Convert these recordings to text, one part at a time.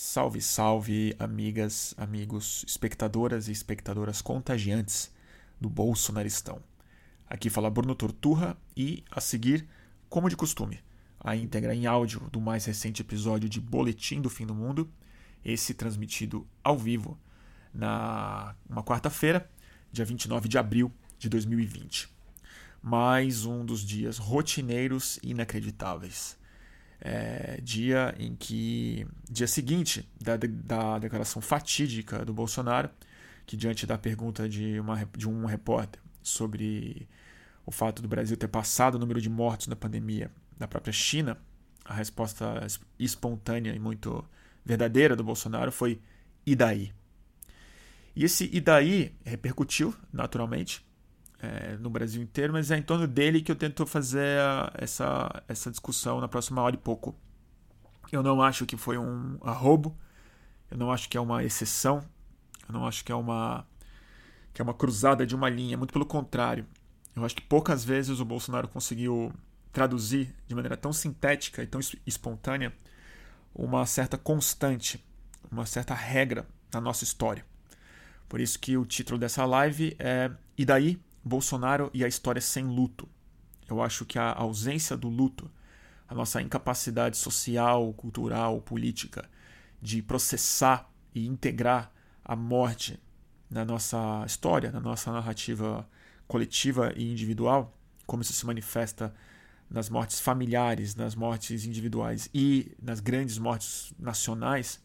Salve, salve, amigas, amigos, espectadoras e espectadoras contagiantes do Bolsonaristão. Aqui fala Bruno Torturra e, a seguir, como de costume, a íntegra em áudio do mais recente episódio de Boletim do Fim do Mundo, esse transmitido ao vivo na uma quarta-feira, dia 29 de abril de 2020. Mais um dos dias rotineiros e inacreditáveis é, dia em que. dia seguinte da, da declaração fatídica do Bolsonaro, que diante da pergunta de, uma, de um repórter sobre o fato do Brasil ter passado o número de mortos na pandemia da própria China, a resposta espontânea e muito verdadeira do Bolsonaro foi: e daí? E esse e daí repercutiu, naturalmente, é, no Brasil inteiro, mas é em torno dele que eu tento fazer essa, essa discussão na próxima hora e pouco. Eu não acho que foi um arrobo, eu não acho que é uma exceção, eu não acho que é uma que é uma cruzada de uma linha, muito pelo contrário. Eu acho que poucas vezes o Bolsonaro conseguiu traduzir de maneira tão sintética e tão espontânea uma certa constante, uma certa regra na nossa história. Por isso que o título dessa live é E daí? Bolsonaro e a história sem luto. Eu acho que a ausência do luto, a nossa incapacidade social, cultural, política de processar e integrar a morte na nossa história, na nossa narrativa coletiva e individual, como isso se manifesta nas mortes familiares, nas mortes individuais e nas grandes mortes nacionais,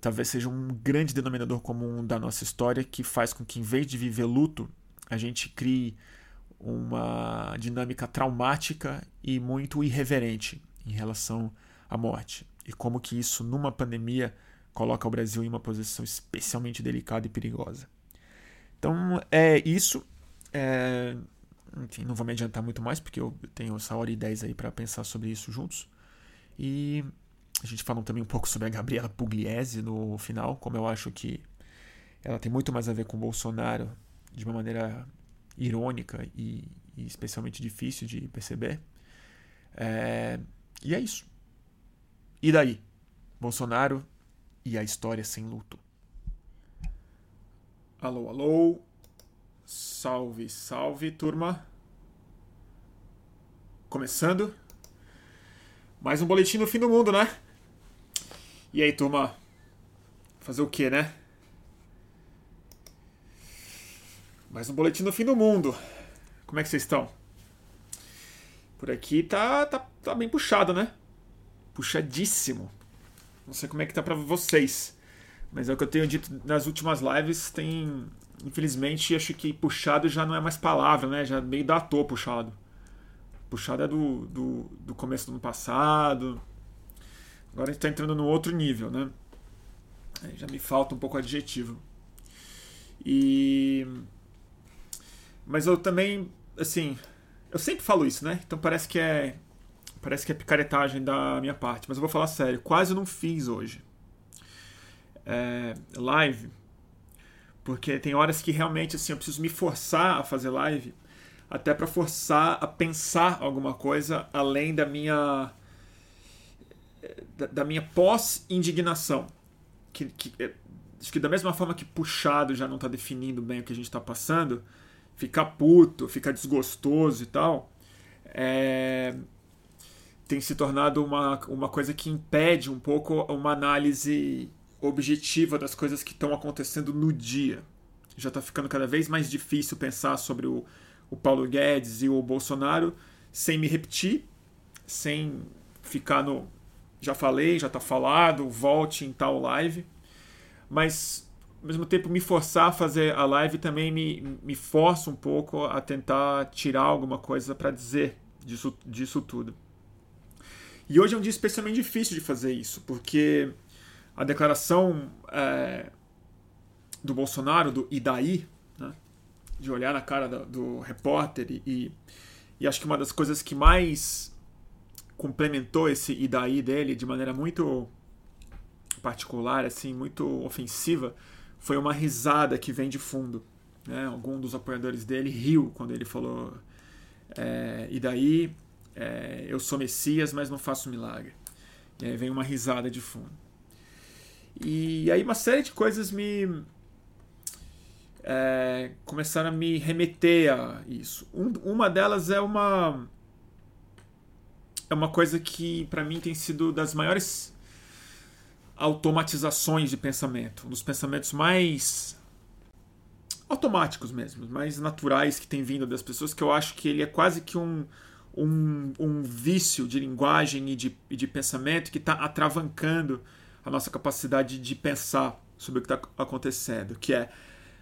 talvez seja um grande denominador comum da nossa história que faz com que, em vez de viver luto, a gente crie uma dinâmica traumática e muito irreverente em relação à morte. E como que isso, numa pandemia, coloca o Brasil em uma posição especialmente delicada e perigosa. Então, é isso. É... Enfim, não vou me adiantar muito mais, porque eu tenho essa hora e dez aí para pensar sobre isso juntos. E a gente falou também um pouco sobre a Gabriela Pugliese no final, como eu acho que ela tem muito mais a ver com o Bolsonaro de uma maneira irônica e, e especialmente difícil de perceber. É, e é isso. E daí? Bolsonaro e a história sem luto. Alô, alô. Salve, salve, turma. Começando. Mais um boletim no fim do mundo, né? E aí, turma? Fazer o que, né? Mais um boletim do fim do mundo. Como é que vocês estão? Por aqui tá, tá, tá bem puxado, né? Puxadíssimo. Não sei como é que tá para vocês. Mas é o que eu tenho dito nas últimas lives. Tem. Infelizmente, acho que puxado já não é mais palavra, né? Já meio datou puxado. Puxado é do, do, do começo do ano passado. Agora a gente tá entrando num outro nível, né? Aí já me falta um pouco adjetivo. E mas eu também, assim, eu sempre falo isso, né? Então parece que é parece que é picaretagem da minha parte, mas eu vou falar sério, quase não fiz hoje. É, live, porque tem horas que realmente assim eu preciso me forçar a fazer live, até para forçar a pensar alguma coisa além da minha da, da minha pós-indignação, que, que é, acho que da mesma forma que puxado já não está definindo bem o que a gente está passando, ficar puto, ficar desgostoso e tal, é, tem se tornado uma, uma coisa que impede um pouco uma análise objetiva das coisas que estão acontecendo no dia. Já está ficando cada vez mais difícil pensar sobre o, o Paulo Guedes e o Bolsonaro sem me repetir, sem ficar no. Já falei, já está falado, volte em tal live. Mas ao mesmo tempo me forçar a fazer a live também me, me força um pouco a tentar tirar alguma coisa para dizer disso, disso tudo. E hoje é um dia especialmente difícil de fazer isso, porque a declaração é, do Bolsonaro, do e daí, né, de olhar na cara do, do repórter e, e acho que uma das coisas que mais complementou esse e daí dele de maneira muito particular, assim, muito ofensiva, foi uma risada que vem de fundo. Né? Algum dos apoiadores dele riu quando ele falou: é, E daí, é, eu sou Messias, mas não faço milagre. E aí vem uma risada de fundo. E aí uma série de coisas me é, começaram a me remeter a isso. Um, uma delas é uma é uma coisa que para mim tem sido das maiores automatizações de pensamento, um dos pensamentos mais automáticos mesmo, mais naturais que tem vindo das pessoas, que eu acho que ele é quase que um, um, um vício de linguagem e de, e de pensamento que está atravancando a nossa capacidade de pensar sobre o que está acontecendo, que é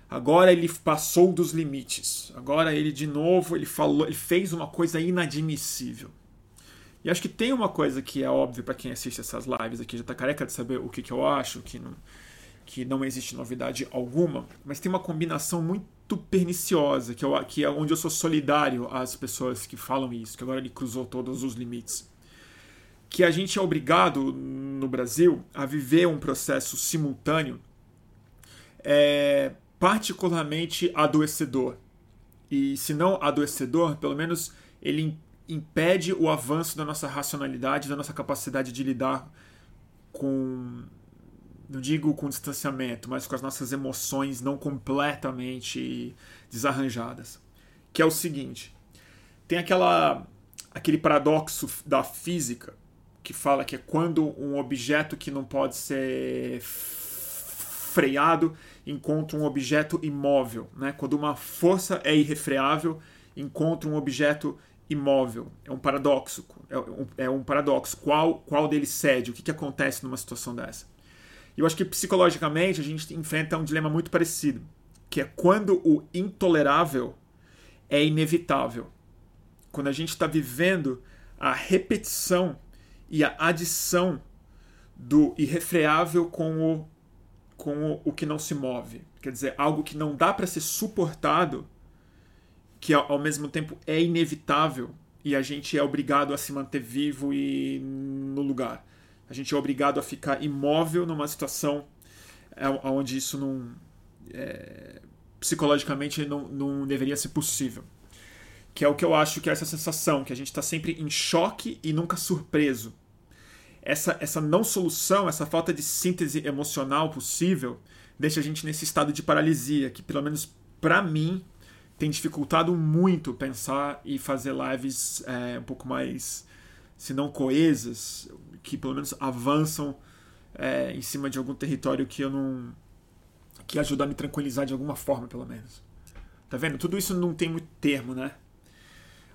agora ele passou dos limites, agora ele de novo ele falou, ele fez uma coisa inadmissível. E acho que tem uma coisa que é óbvio para quem assiste essas lives aqui, já está careca de saber o que, que eu acho, que não, que não existe novidade alguma, mas tem uma combinação muito perniciosa, que, eu, que é onde eu sou solidário às pessoas que falam isso, que agora ele cruzou todos os limites. Que a gente é obrigado no Brasil a viver um processo simultâneo é, particularmente adoecedor. E se não adoecedor, pelo menos ele impede o avanço da nossa racionalidade, da nossa capacidade de lidar com não digo com distanciamento, mas com as nossas emoções não completamente desarranjadas. Que é o seguinte: tem aquela aquele paradoxo da física que fala que é quando um objeto que não pode ser freado encontra um objeto imóvel, né? Quando uma força é irrefreável, encontra um objeto imóvel. É um paradoxo. É um, é um paradoxo. Qual, qual deles cede? O que, que acontece numa situação dessa? E eu acho que psicologicamente a gente enfrenta um dilema muito parecido, que é quando o intolerável é inevitável. Quando a gente está vivendo a repetição e a adição do irrefreável com o, com o, o que não se move. Quer dizer, algo que não dá para ser suportado, que ao mesmo tempo é inevitável e a gente é obrigado a se manter vivo e no lugar. A gente é obrigado a ficar imóvel numa situação é, onde isso não. É, psicologicamente não, não deveria ser possível. Que é o que eu acho que é essa sensação, que a gente está sempre em choque e nunca surpreso. Essa, essa não solução, essa falta de síntese emocional possível, deixa a gente nesse estado de paralisia, que pelo menos para mim tem dificultado muito pensar e fazer lives é, um pouco mais, se não coesas, que pelo menos avançam é, em cima de algum território que eu não. que ajuda a me tranquilizar de alguma forma, pelo menos. Tá vendo? Tudo isso não tem muito termo, né?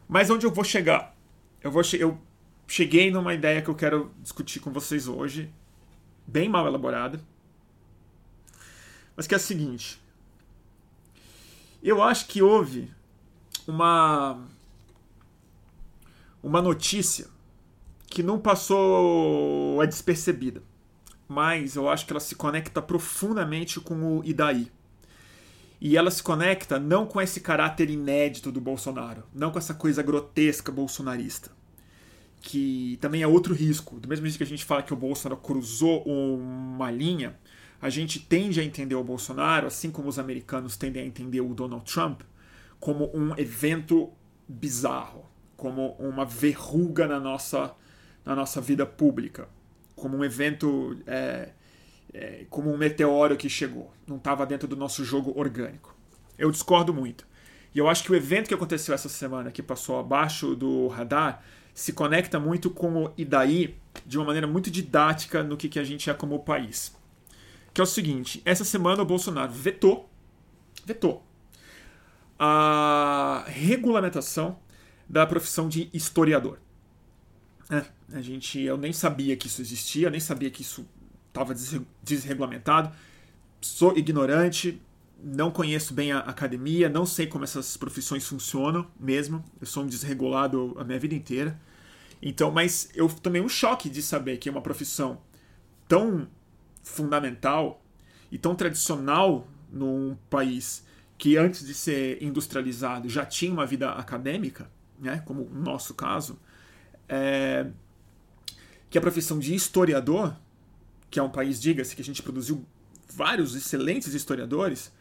Mas onde eu vou chegar? Eu, vou che eu cheguei numa ideia que eu quero discutir com vocês hoje, bem mal elaborada, mas que é a seguinte. Eu acho que houve uma uma notícia que não passou é despercebida, mas eu acho que ela se conecta profundamente com o Idaí. E ela se conecta não com esse caráter inédito do Bolsonaro, não com essa coisa grotesca bolsonarista, que também é outro risco. Do mesmo jeito que a gente fala que o Bolsonaro cruzou uma linha, a gente tende a entender o Bolsonaro, assim como os americanos tendem a entender o Donald Trump, como um evento bizarro, como uma verruga na nossa na nossa vida pública, como um evento, é, é, como um meteoro que chegou, não estava dentro do nosso jogo orgânico. Eu discordo muito. E eu acho que o evento que aconteceu essa semana, que passou abaixo do radar, se conecta muito com o Idaí de uma maneira muito didática no que, que a gente é como país. Que é o seguinte: essa semana o Bolsonaro vetou, vetou a regulamentação da profissão de historiador. É, a gente, eu nem sabia que isso existia, nem sabia que isso estava desregulamentado. Sou ignorante, não conheço bem a academia, não sei como essas profissões funcionam mesmo. Eu sou um desregulado a minha vida inteira. Então, mas eu tomei um choque de saber que é uma profissão tão fundamental e tão tradicional num país que antes de ser industrializado já tinha uma vida acadêmica, né, como o nosso caso, é, que a profissão de historiador, que é um país, diga-se, que a gente produziu vários excelentes historiadores,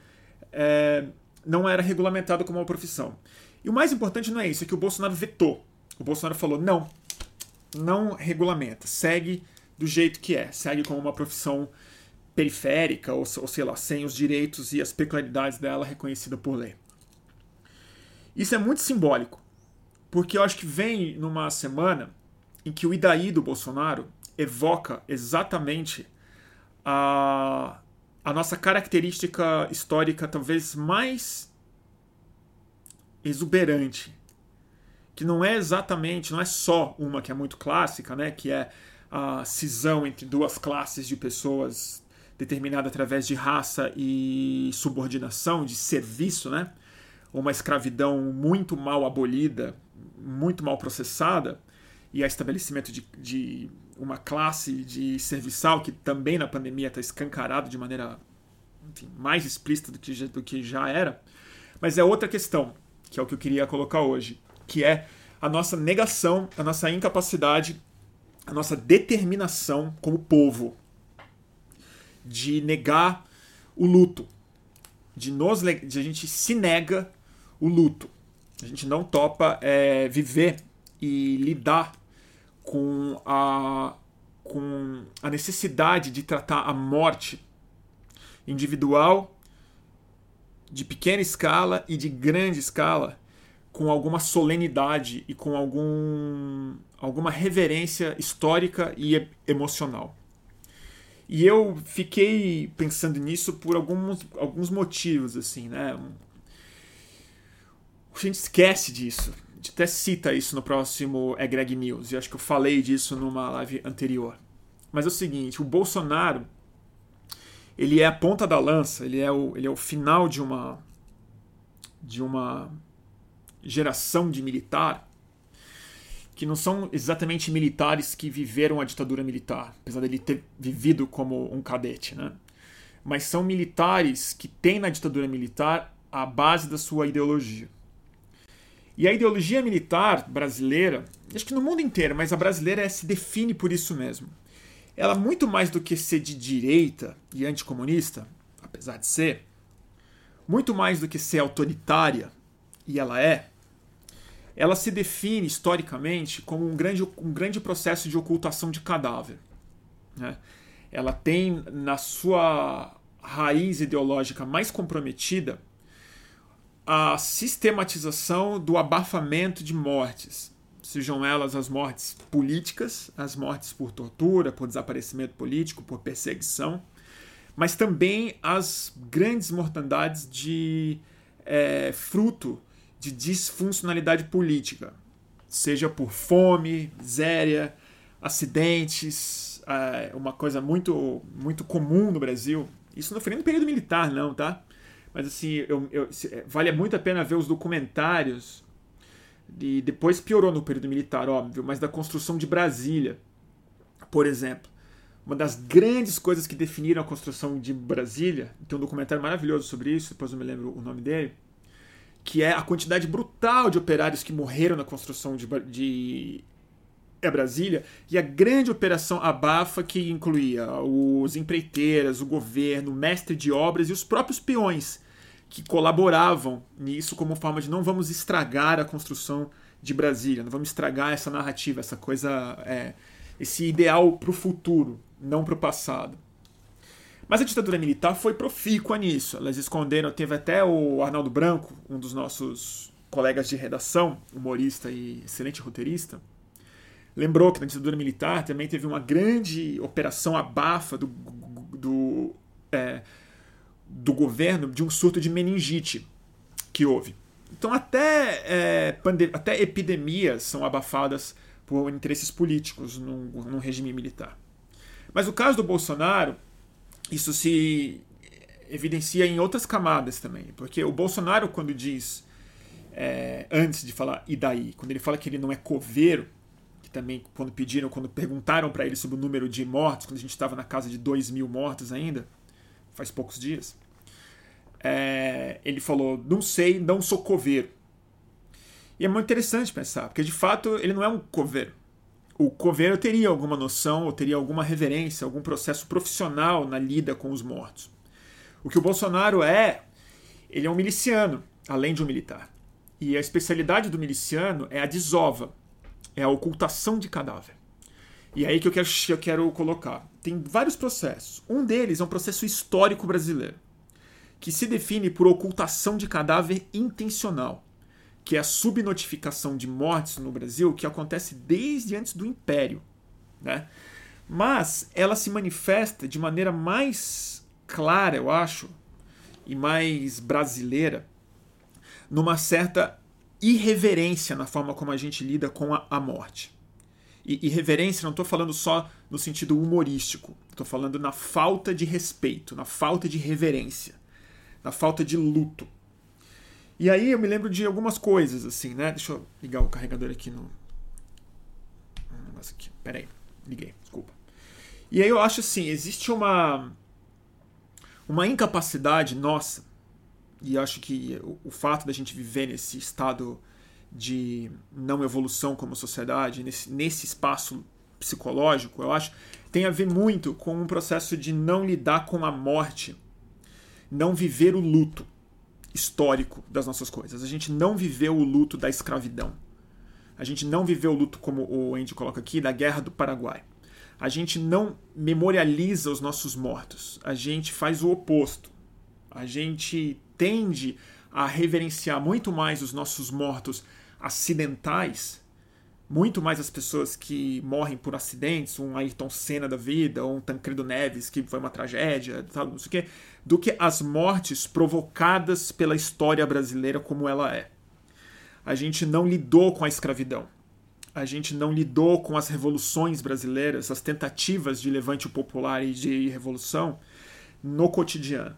é, não era regulamentado como uma profissão. E o mais importante não é isso, é que o Bolsonaro vetou. O Bolsonaro falou: não, não regulamenta, segue do jeito que é, segue como uma profissão periférica, ou, ou sei lá, sem os direitos e as peculiaridades dela reconhecida por lei. Isso é muito simbólico, porque eu acho que vem numa semana em que o Idaí do Bolsonaro evoca exatamente a, a nossa característica histórica talvez mais exuberante, que não é exatamente, não é só uma que é muito clássica, né, que é a cisão entre duas classes de pessoas determinada através de raça e subordinação, de serviço, né? Uma escravidão muito mal abolida, muito mal processada, e a estabelecimento de, de uma classe de serviçal que também na pandemia está escancarado de maneira enfim, mais explícita do que, já, do que já era. Mas é outra questão, que é o que eu queria colocar hoje, que é a nossa negação, a nossa incapacidade, a nossa determinação como povo de negar o luto, de, nos, de a gente se nega o luto. A gente não topa é, viver e lidar com a, com a necessidade de tratar a morte individual, de pequena escala e de grande escala, com alguma solenidade e com algum, alguma reverência histórica e emocional. E eu fiquei pensando nisso por alguns, alguns motivos, assim, né? A gente esquece disso. A gente até cita isso no próximo É Greg News. E acho que eu falei disso numa live anterior. Mas é o seguinte, o Bolsonaro ele é a ponta da lança, ele é o, ele é o final de uma de uma geração de militar que não são exatamente militares que viveram a ditadura militar, apesar dele ter vivido como um cadete, né? Mas são militares que têm na ditadura militar a base da sua ideologia. E a ideologia militar brasileira, acho que no mundo inteiro, mas a brasileira se define por isso mesmo. Ela, muito mais do que ser de direita e anticomunista, apesar de ser, muito mais do que ser autoritária, e ela é, ela se define historicamente como um grande, um grande processo de ocultação de cadáver. Né? Ela tem na sua raiz ideológica mais comprometida a sistematização do abafamento de mortes, sejam elas as mortes políticas, as mortes por tortura, por desaparecimento político, por perseguição, mas também as grandes mortandades de é, fruto de disfuncionalidade política, seja por fome, miséria, acidentes, é, uma coisa muito, muito comum no Brasil. Isso não foi nem no período militar, não, tá? Mas assim, eu, eu, é, vale muito a pena ver os documentários. E depois piorou no período militar, óbvio, mas da construção de Brasília, por exemplo. Uma das grandes coisas que definiram a construção de Brasília, tem um documentário maravilhoso sobre isso, depois eu me lembro o nome dele, que é a quantidade brutal de operários que morreram na construção de, de é Brasília, e a grande operação Abafa, que incluía os empreiteiras, o governo, o mestre de obras e os próprios peões, que colaboravam nisso como forma de não vamos estragar a construção de Brasília, não vamos estragar essa narrativa, essa coisa, é, esse ideal para o futuro, não para o passado. Mas a ditadura militar foi profícua nisso. Elas esconderam, teve até o Arnaldo Branco, um dos nossos colegas de redação, humorista e excelente roteirista, lembrou que na ditadura militar também teve uma grande operação abafa do, do, é, do governo de um surto de meningite que houve. Então até, é, até epidemias são abafadas por interesses políticos num, num regime militar. Mas o caso do Bolsonaro isso se evidencia em outras camadas também. Porque o Bolsonaro, quando diz, é, antes de falar e daí, quando ele fala que ele não é coveiro, que também quando pediram, quando perguntaram para ele sobre o número de mortos, quando a gente estava na casa de 2 mil mortos ainda, faz poucos dias, é, ele falou: não sei, não sou coveiro. E é muito interessante pensar, porque de fato ele não é um coveiro o coveiro teria alguma noção, ou teria alguma reverência, algum processo profissional na lida com os mortos. O que o Bolsonaro é, ele é um miliciano, além de um militar. E a especialidade do miliciano é a desova, é a ocultação de cadáver. E aí que eu quero, eu quero colocar. Tem vários processos. Um deles é um processo histórico brasileiro, que se define por ocultação de cadáver intencional, que é a subnotificação de mortes no Brasil que acontece desde antes do Império. Né? Mas ela se manifesta de maneira mais clara, eu acho, e mais brasileira, numa certa irreverência na forma como a gente lida com a, a morte. E, irreverência não estou falando só no sentido humorístico, estou falando na falta de respeito, na falta de reverência, na falta de luto. E aí eu me lembro de algumas coisas, assim, né? Deixa eu ligar o carregador aqui no. Um negócio aqui. Peraí, liguei, desculpa. E aí eu acho assim, existe uma. Uma incapacidade nossa, e acho que o, o fato da gente viver nesse estado de não evolução como sociedade, nesse, nesse espaço psicológico, eu acho, tem a ver muito com um processo de não lidar com a morte, não viver o luto histórico das nossas coisas. A gente não viveu o luto da escravidão. A gente não viveu o luto, como o Andy coloca aqui, da Guerra do Paraguai. A gente não memorializa os nossos mortos. A gente faz o oposto. A gente tende a reverenciar muito mais os nossos mortos acidentais, muito mais as pessoas que morrem por acidentes, um Ayrton Senna da vida, ou um Tancredo Neves, que foi uma tragédia, tal, não sei o quê, do que as mortes provocadas pela história brasileira como ela é. A gente não lidou com a escravidão. A gente não lidou com as revoluções brasileiras, as tentativas de levante popular e de revolução no cotidiano.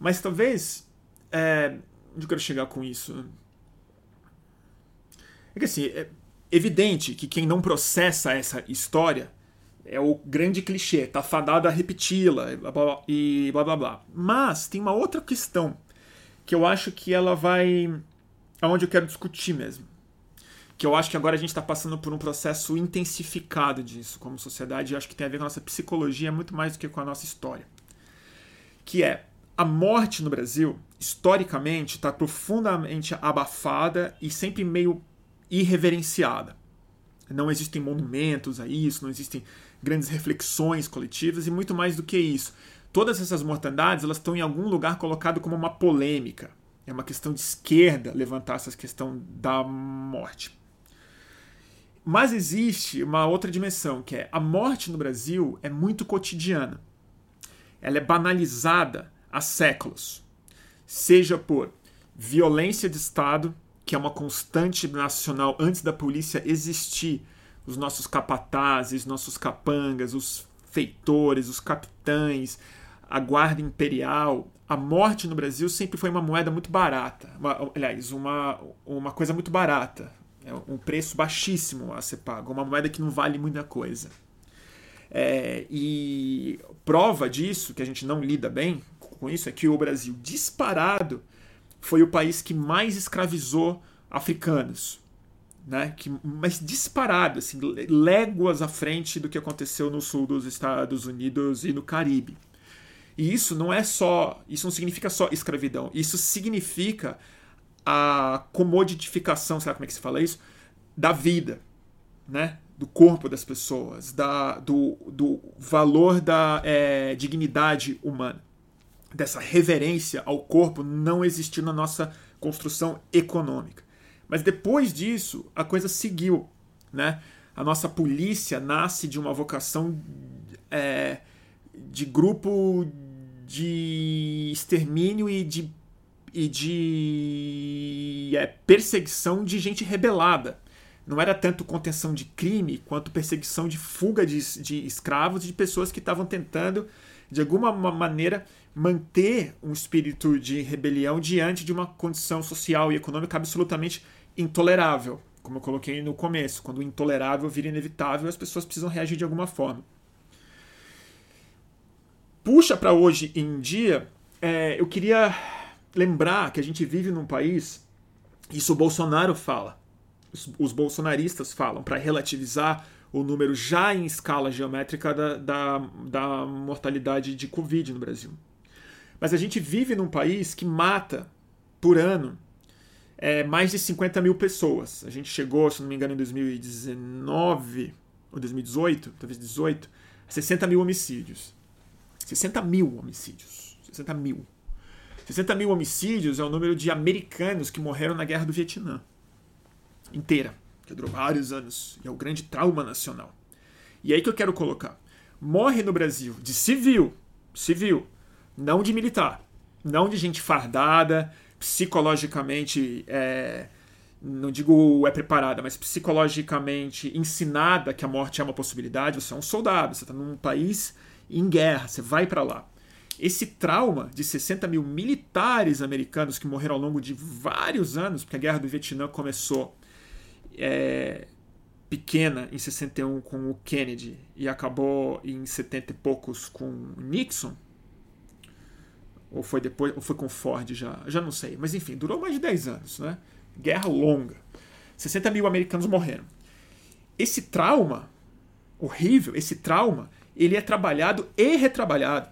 Mas talvez. É, onde eu quero chegar com isso? É que assim, é evidente que quem não processa essa história é o grande clichê, tá fadado a repeti-la e blá blá blá. Mas tem uma outra questão que eu acho que ela vai. aonde eu quero discutir mesmo. Que eu acho que agora a gente está passando por um processo intensificado disso como sociedade, e acho que tem a ver com a nossa psicologia muito mais do que com a nossa história. Que é a morte no Brasil, historicamente, está profundamente abafada e sempre meio irreverenciada. Não existem monumentos a isso, não existem grandes reflexões coletivas e muito mais do que isso. Todas essas mortandades elas estão em algum lugar colocado como uma polêmica. É uma questão de esquerda levantar essa questão da morte. Mas existe uma outra dimensão, que é a morte no Brasil é muito cotidiana. Ela é banalizada há séculos. Seja por violência de Estado, que é uma constante nacional antes da polícia existir. Os nossos capatazes, nossos capangas, os feitores, os capitães, a guarda imperial. A morte no Brasil sempre foi uma moeda muito barata. Uma, aliás, uma, uma coisa muito barata. É um preço baixíssimo a ser pago. Uma moeda que não vale muita coisa. É, e prova disso, que a gente não lida bem com isso, é que o Brasil disparado foi o país que mais escravizou africanos. Né, que, mas disparado, assim, léguas à frente do que aconteceu no sul dos Estados Unidos e no Caribe. E isso não é só, isso não significa só escravidão, isso significa a comoditificação, sabe como é que se fala isso? Da vida, né? Do corpo das pessoas, da, do, do valor da é, dignidade humana dessa reverência ao corpo não existiu na nossa construção econômica. Mas depois disso, a coisa seguiu. Né? A nossa polícia nasce de uma vocação é, de grupo de extermínio e de, e de é, perseguição de gente rebelada. Não era tanto contenção de crime quanto perseguição de fuga de, de escravos e de pessoas que estavam tentando, de alguma maneira, manter um espírito de rebelião diante de uma condição social e econômica absolutamente intolerável. Como eu coloquei no começo, quando o intolerável vira inevitável, as pessoas precisam reagir de alguma forma. Puxa para hoje em dia, é, eu queria lembrar que a gente vive num país, isso o Bolsonaro fala, os, os bolsonaristas falam, para relativizar o número já em escala geométrica da, da, da mortalidade de Covid no Brasil. Mas a gente vive num país que mata por ano é, mais de 50 mil pessoas. A gente chegou, se não me engano, em 2019, ou 2018, talvez 18, 60 mil homicídios. 60 mil homicídios. 60 mil. 60 mil homicídios é o número de americanos que morreram na guerra do Vietnã. Inteira. Que durou vários anos. E é o grande trauma nacional. E aí que eu quero colocar. Morre no Brasil de civil. Civil. Não de militar. Não de gente fardada, psicologicamente. É, não digo é preparada, mas psicologicamente ensinada que a morte é uma possibilidade. Você é um soldado, você está num país em guerra, você vai para lá. Esse trauma de 60 mil militares americanos que morreram ao longo de vários anos, porque a guerra do Vietnã começou é, pequena em 61 com o Kennedy e acabou em 70 e poucos com Nixon, ou foi depois, ou foi com Ford já, já não sei, mas enfim, durou mais de 10 anos, né? Guerra longa. 60 mil americanos morreram. Esse trauma horrível, esse trauma, ele é trabalhado e retrabalhado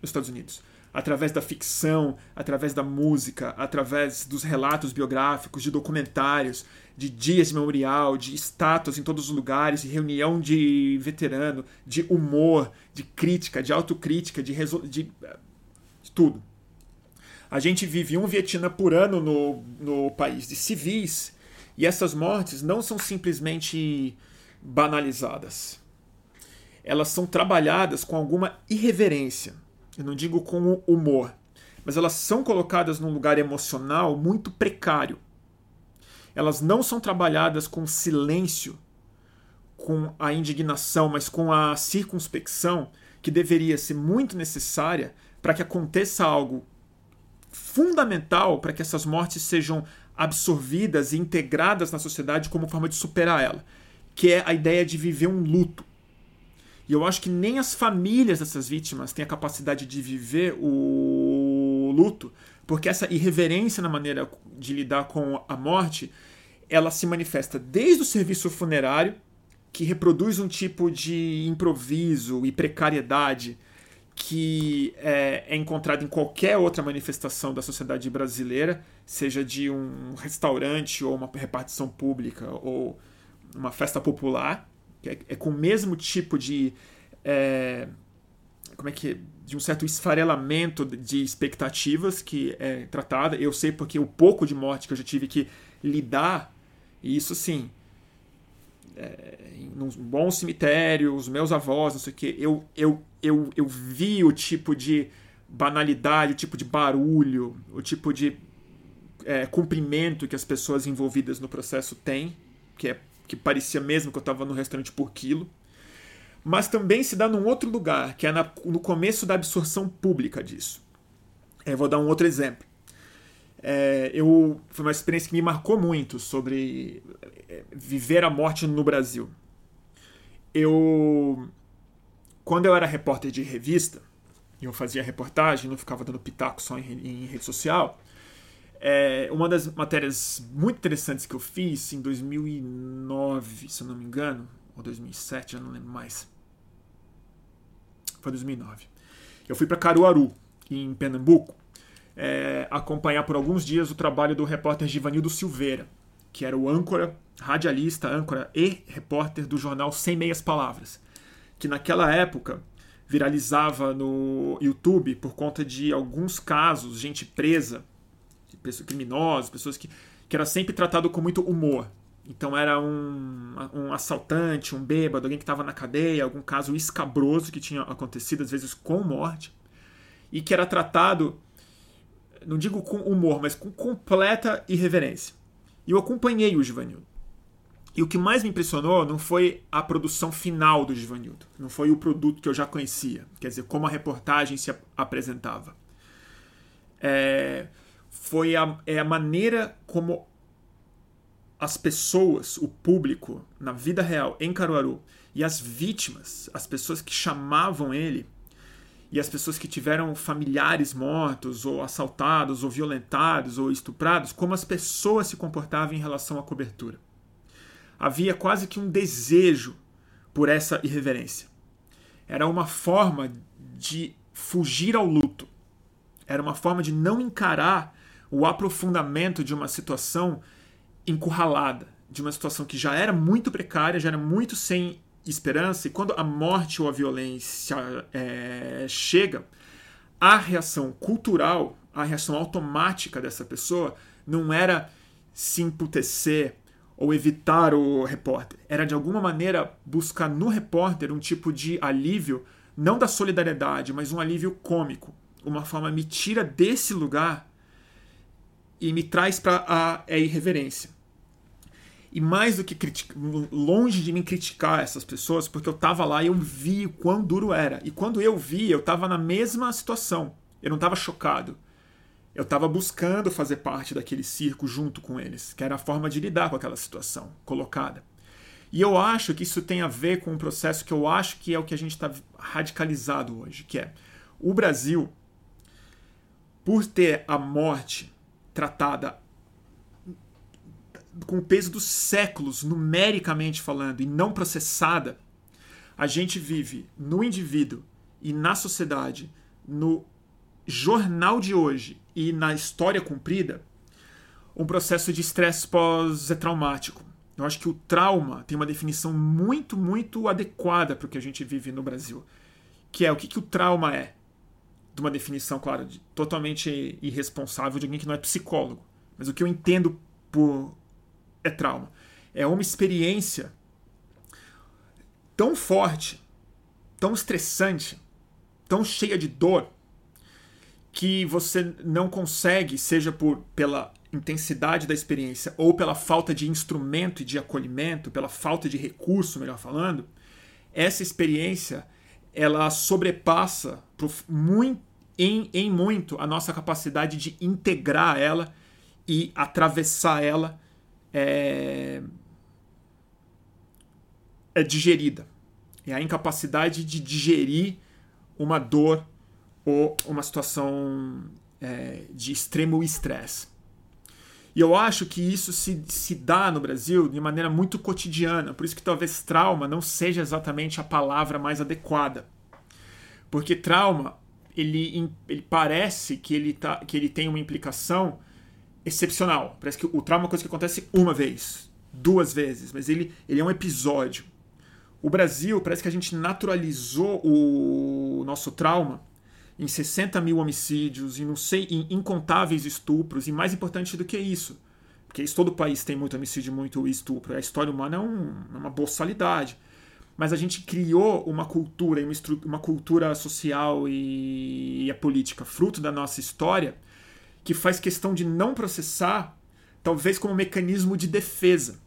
nos Estados Unidos. Através da ficção, através da música, através dos relatos biográficos, de documentários, de dias de memorial, de estátuas em todos os lugares, de reunião de veterano, de humor, de crítica, de autocrítica, de, de, tudo. A gente vive um Vietnã por ano no, no país de civis e essas mortes não são simplesmente banalizadas. Elas são trabalhadas com alguma irreverência. Eu não digo com humor, mas elas são colocadas num lugar emocional muito precário. Elas não são trabalhadas com silêncio, com a indignação, mas com a circunspecção que deveria ser muito necessária para que aconteça algo fundamental para que essas mortes sejam absorvidas e integradas na sociedade como forma de superar ela, que é a ideia de viver um luto. E eu acho que nem as famílias dessas vítimas têm a capacidade de viver o luto, porque essa irreverência na maneira de lidar com a morte, ela se manifesta desde o serviço funerário, que reproduz um tipo de improviso e precariedade que é, é encontrado em qualquer outra manifestação da sociedade brasileira, seja de um restaurante ou uma repartição pública ou uma festa popular, é, é com o mesmo tipo de é, como é que de um certo esfarelamento de expectativas que é tratada. Eu sei porque o pouco de morte que eu já tive que lidar, e isso sim, é, num bom cemitério, os meus avós, não sei o que, eu, eu, eu, eu vi o tipo de banalidade, o tipo de barulho, o tipo de é, cumprimento que as pessoas envolvidas no processo têm, que, é, que parecia mesmo que eu estava no restaurante por quilo. Mas também se dá num outro lugar, que é na, no começo da absorção pública disso. Eu vou dar um outro exemplo. É, eu foi uma experiência que me marcou muito sobre é, viver a morte no Brasil. Eu quando eu era repórter de revista, eu fazia reportagem, não ficava dando pitaco só em, em rede social. É, uma das matérias muito interessantes que eu fiz em 2009, se eu não me engano, ou 2007, já não lembro mais. Foi 2009. Eu fui para Caruaru, em Pernambuco, é, acompanhar por alguns dias o trabalho do repórter Givanildo Silveira, que era o âncora, radialista, âncora e repórter do jornal Sem Meias Palavras, que naquela época viralizava no YouTube por conta de alguns casos, gente presa, pessoas criminosas, pessoas que, que era sempre tratado com muito humor. Então era um, um assaltante, um bêbado, alguém que estava na cadeia, algum caso escabroso que tinha acontecido, às vezes com morte, e que era tratado não digo com humor, mas com completa irreverência. E eu acompanhei o Givanildo. E o que mais me impressionou não foi a produção final do Givanildo, não foi o produto que eu já conhecia, quer dizer, como a reportagem se apresentava. É, foi a, é a maneira como as pessoas, o público, na vida real, em Caruaru, e as vítimas, as pessoas que chamavam ele, e as pessoas que tiveram familiares mortos, ou assaltados, ou violentados, ou estuprados, como as pessoas se comportavam em relação à cobertura. Havia quase que um desejo por essa irreverência. Era uma forma de fugir ao luto. Era uma forma de não encarar o aprofundamento de uma situação encurralada, de uma situação que já era muito precária, já era muito sem esperança, e quando a morte ou a violência é, chega, a reação cultural, a reação automática dessa pessoa não era se emputecer ou evitar o repórter, era de alguma maneira buscar no repórter um tipo de alívio, não da solidariedade, mas um alívio cômico. Uma forma me tira desse lugar e me traz para a, a irreverência. E mais do que criticar, longe de mim criticar essas pessoas, porque eu estava lá e eu vi o quão duro era. E quando eu vi, eu estava na mesma situação. Eu não estava chocado. Eu estava buscando fazer parte daquele circo junto com eles, que era a forma de lidar com aquela situação colocada. E eu acho que isso tem a ver com um processo que eu acho que é o que a gente está radicalizado hoje, que é o Brasil, por ter a morte tratada com o peso dos séculos, numericamente falando, e não processada, a gente vive no indivíduo e na sociedade, no jornal de hoje e na história cumprida, um processo de estresse pós-traumático. Eu acho que o trauma tem uma definição muito, muito adequada para o que a gente vive no Brasil. Que é o que, que o trauma é? De uma definição, claro, de, totalmente irresponsável de alguém que não é psicólogo. Mas o que eu entendo por é trauma. É uma experiência tão forte, tão estressante, tão cheia de dor, que você não consegue, seja por pela intensidade da experiência ou pela falta de instrumento e de acolhimento, pela falta de recurso, melhor falando, essa experiência ela sobrepassa muito, em, em muito a nossa capacidade de integrar ela e atravessar ela é, é digerida. É a incapacidade de digerir uma dor ou uma situação é, de extremo estresse. E eu acho que isso se, se dá no Brasil de maneira muito cotidiana, por isso que talvez trauma não seja exatamente a palavra mais adequada. Porque trauma, ele, ele parece que ele, tá, que ele tem uma implicação excepcional. Parece que o trauma é uma coisa que acontece uma vez, duas vezes, mas ele, ele é um episódio. O Brasil, parece que a gente naturalizou o nosso trauma em 60 mil homicídios, em não sei, em incontáveis estupros, e mais importante do que isso, porque todo o país tem muito homicídio, muito estupro. A história humana é, um, é uma boçalidade. Mas a gente criou uma cultura, uma, uma cultura social e, e a política, fruto da nossa história, que faz questão de não processar, talvez como mecanismo de defesa.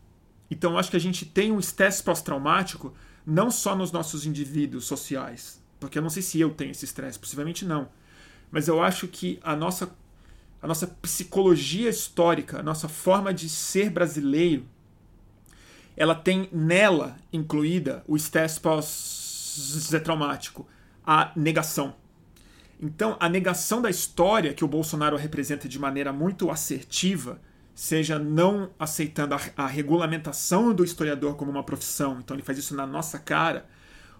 Então, acho que a gente tem um estresse pós-traumático não só nos nossos indivíduos sociais, porque eu não sei se eu tenho esse estresse, possivelmente não, mas eu acho que a nossa, a nossa psicologia histórica, a nossa forma de ser brasileiro, ela tem nela incluída o estresse pós-traumático, a negação. Então, a negação da história que o Bolsonaro representa de maneira muito assertiva, seja não aceitando a, a, regulamentação do historiador como uma profissão, então ele faz isso na nossa cara,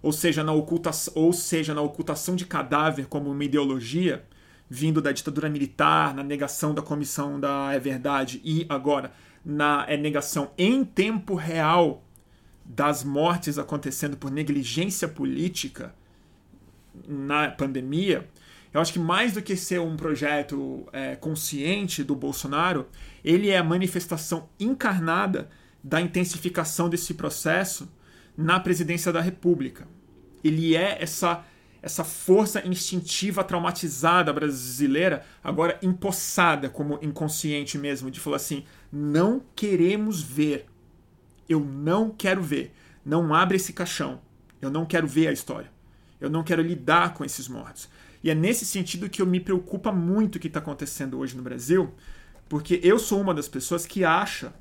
ou seja, na ocultação, ou seja, na ocultação de cadáver como uma ideologia, vindo da ditadura militar, na negação da comissão da é verdade e agora na é, negação em tempo real das mortes acontecendo por negligência política na pandemia, eu acho que mais do que ser um projeto é, consciente do Bolsonaro, ele é a manifestação encarnada da intensificação desse processo na presidência da República. Ele é essa essa força instintiva traumatizada brasileira, agora empossada como inconsciente mesmo, de falar assim: não queremos ver. Eu não quero ver. Não abre esse caixão. Eu não quero ver a história. Eu não quero lidar com esses mortos. E é nesse sentido que eu me preocupa muito o que está acontecendo hoje no Brasil, porque eu sou uma das pessoas que acha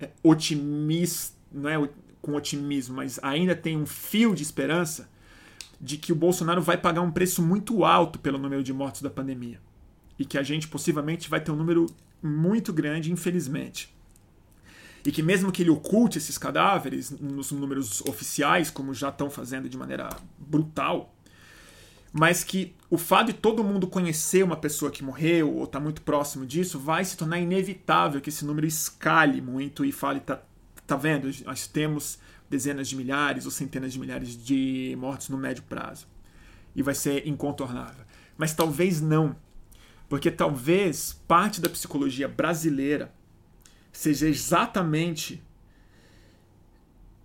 é, otimista, não é com otimismo, mas ainda tem um fio de esperança de que o Bolsonaro vai pagar um preço muito alto pelo número de mortos da pandemia. E que a gente possivelmente vai ter um número muito grande, infelizmente. E que mesmo que ele oculte esses cadáveres nos números oficiais, como já estão fazendo de maneira brutal, mas que o fato de todo mundo conhecer uma pessoa que morreu ou está muito próximo disso vai se tornar inevitável que esse número escale muito e fale, tá, tá vendo, nós temos dezenas de milhares ou centenas de milhares de mortos no médio prazo. E vai ser incontornável. Mas talvez não. Porque talvez parte da psicologia brasileira seja exatamente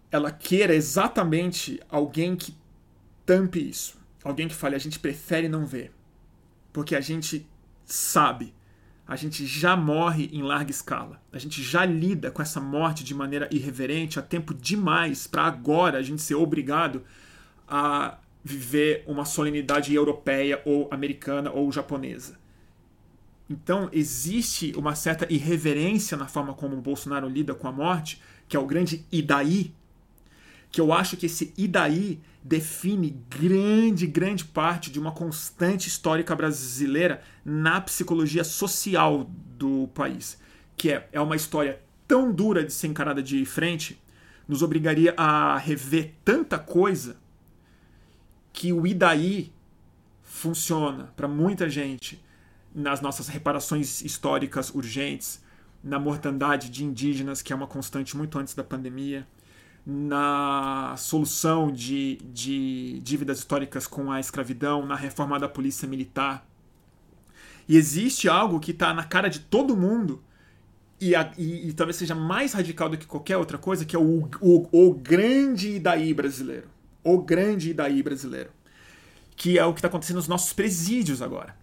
ela queira exatamente alguém que tampe isso alguém que fale, a gente prefere não ver. Porque a gente sabe, a gente já morre em larga escala. A gente já lida com essa morte de maneira irreverente há tempo demais para agora a gente ser obrigado a viver uma solenidade europeia ou americana ou japonesa. Então, existe uma certa irreverência na forma como o Bolsonaro lida com a morte, que é o grande e daí, que eu acho que esse e daí define grande, grande parte de uma constante histórica brasileira na psicologia social do país, que é, é uma história tão dura de ser encarada de frente, nos obrigaria a rever tanta coisa que o e daí funciona para muita gente nas nossas reparações históricas urgentes, na mortandade de indígenas, que é uma constante muito antes da pandemia, na solução de, de dívidas históricas com a escravidão, na reforma da polícia militar. E existe algo que está na cara de todo mundo e, a, e, e, talvez seja mais radical do que qualquer outra coisa, que é o, o, o grande Idaí brasileiro. O grande Idaí brasileiro. Que é o que está acontecendo nos nossos presídios agora.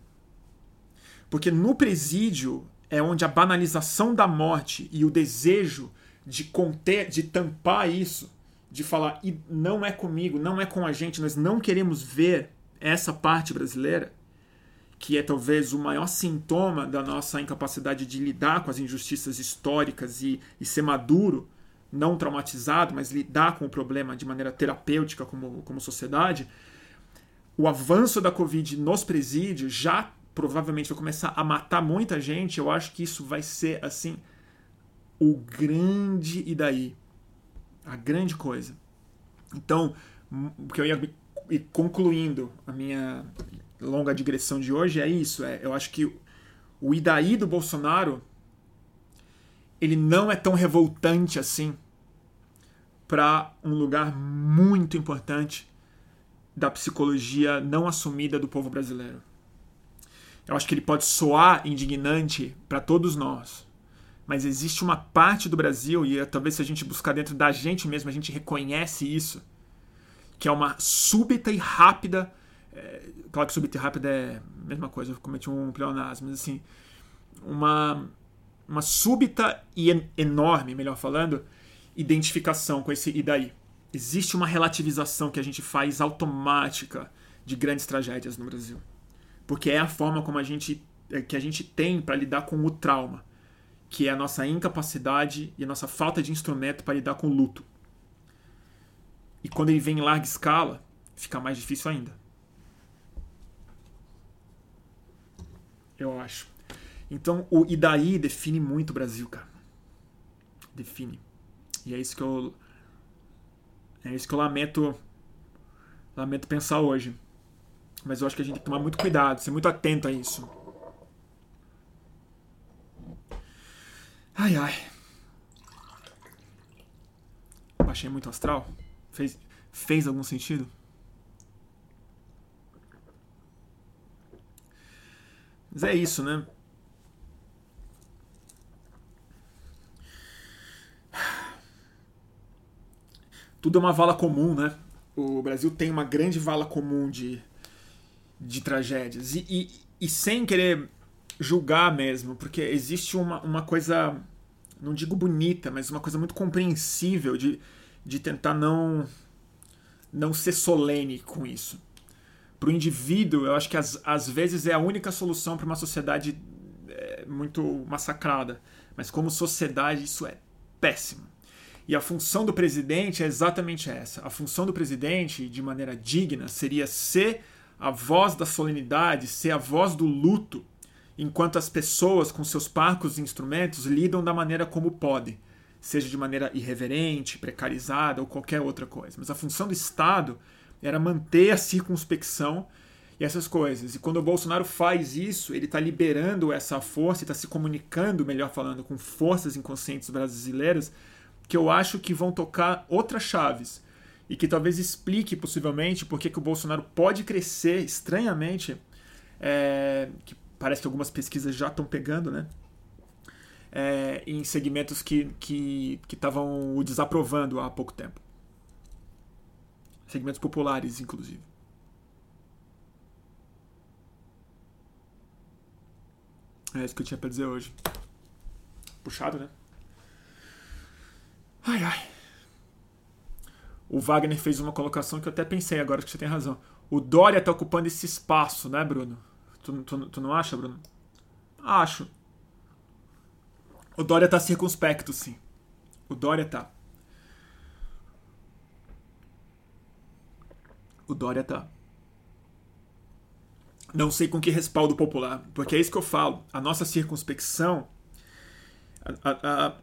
Porque no presídio é onde a banalização da morte e o desejo de conter, de tampar isso, de falar e não é comigo, não é com a gente, nós não queremos ver essa parte brasileira, que é talvez o maior sintoma da nossa incapacidade de lidar com as injustiças históricas e, e ser maduro, não traumatizado, mas lidar com o problema de maneira terapêutica como, como sociedade. O avanço da Covid nos presídios já provavelmente vai começar a matar muita gente. Eu acho que isso vai ser assim o grande e daí. A grande coisa. Então, o que eu ia e concluindo a minha longa digressão de hoje é isso. É, eu acho que o Idaí do Bolsonaro ele não é tão revoltante assim para um lugar muito importante da psicologia não assumida do povo brasileiro. Eu acho que ele pode soar indignante para todos nós, mas existe uma parte do Brasil, e talvez se a gente buscar dentro da gente mesmo, a gente reconhece isso, que é uma súbita e rápida. É, claro que súbita e rápida é a mesma coisa, eu cometi um pleonasmo, mas assim, uma, uma súbita e en enorme, melhor falando, identificação com esse e daí. Existe uma relativização que a gente faz automática de grandes tragédias no Brasil. Porque é a forma como a gente, é, que a gente tem para lidar com o trauma que é a nossa incapacidade e a nossa falta de instrumento para lidar com o luto. E quando ele vem em larga escala, fica mais difícil ainda. Eu acho. Então, o e daí define muito o Brasil, cara. Define. E é isso que eu é isso que eu lamento lamento pensar hoje. Mas eu acho que a gente tem que tomar muito cuidado, ser muito atento a isso. Ai, ai. Baixei muito astral? Fez, fez algum sentido? Mas é isso, né? Tudo é uma vala comum, né? O Brasil tem uma grande vala comum de, de tragédias. E, e, e sem querer julgar mesmo, porque existe uma, uma coisa, não digo bonita, mas uma coisa muito compreensível de, de tentar não, não ser solene com isso. Para o indivíduo, eu acho que às, vezes é a única solução para uma sociedade é, muito massacrada, mas como sociedade isso é péssimo. E a função do presidente é exatamente essa. A função do presidente, de maneira digna, seria ser a voz da solenidade, ser a voz do luto enquanto as pessoas com seus parcos instrumentos lidam da maneira como podem, seja de maneira irreverente, precarizada ou qualquer outra coisa. Mas a função do Estado era manter a circunspecção e essas coisas. E quando o Bolsonaro faz isso, ele está liberando essa força e está se comunicando, melhor falando, com forças inconscientes brasileiras que eu acho que vão tocar outras chaves e que talvez explique possivelmente por que o Bolsonaro pode crescer estranhamente, é, que parece que algumas pesquisas já estão pegando, né? É, em segmentos que estavam que, que o desaprovando há pouco tempo. Segmentos populares, inclusive. É isso que eu tinha pra dizer hoje. Puxado, né? Ai, ai. O Wagner fez uma colocação que eu até pensei agora que você tem razão. O Dória tá ocupando esse espaço, né, Bruno? Tu, tu, tu não acha, Bruno? Acho. O Dória tá circunspecto, sim. O Dória tá. O Dória tá. Não sei com que respaldo popular, porque é isso que eu falo. A nossa circunspecção, a, a, a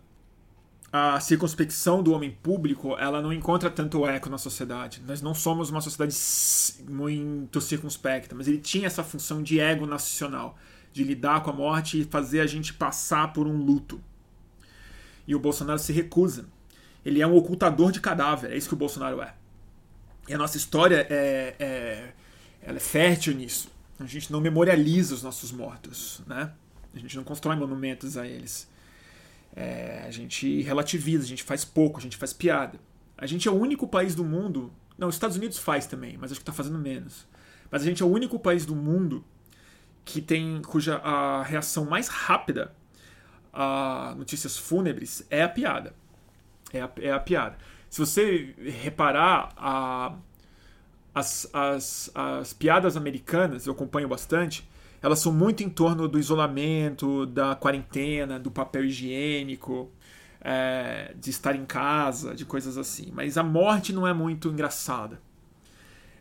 circunspecção do homem público, ela não encontra tanto eco na sociedade. Nós não somos uma sociedade muito circunspecta, mas ele tinha essa função de ego nacional, de lidar com a morte e fazer a gente passar por um luto. E o Bolsonaro se recusa. Ele é um ocultador de cadáver, é isso que o Bolsonaro é. E a nossa história é, é, ela é fértil nisso. A gente não memorializa os nossos mortos, né? A gente não constrói monumentos a eles. É, a gente relativiza, a gente faz pouco, a gente faz piada. A gente é o único país do mundo. Não, os Estados Unidos faz também, mas acho que está fazendo menos. Mas a gente é o único país do mundo que tem cuja a reação mais rápida a notícias fúnebres é a piada. É a, é a piada. Se você reparar, a, as, as, as piadas americanas, eu acompanho bastante, elas são muito em torno do isolamento, da quarentena, do papel higiênico, é, de estar em casa, de coisas assim. Mas a morte não é muito engraçada.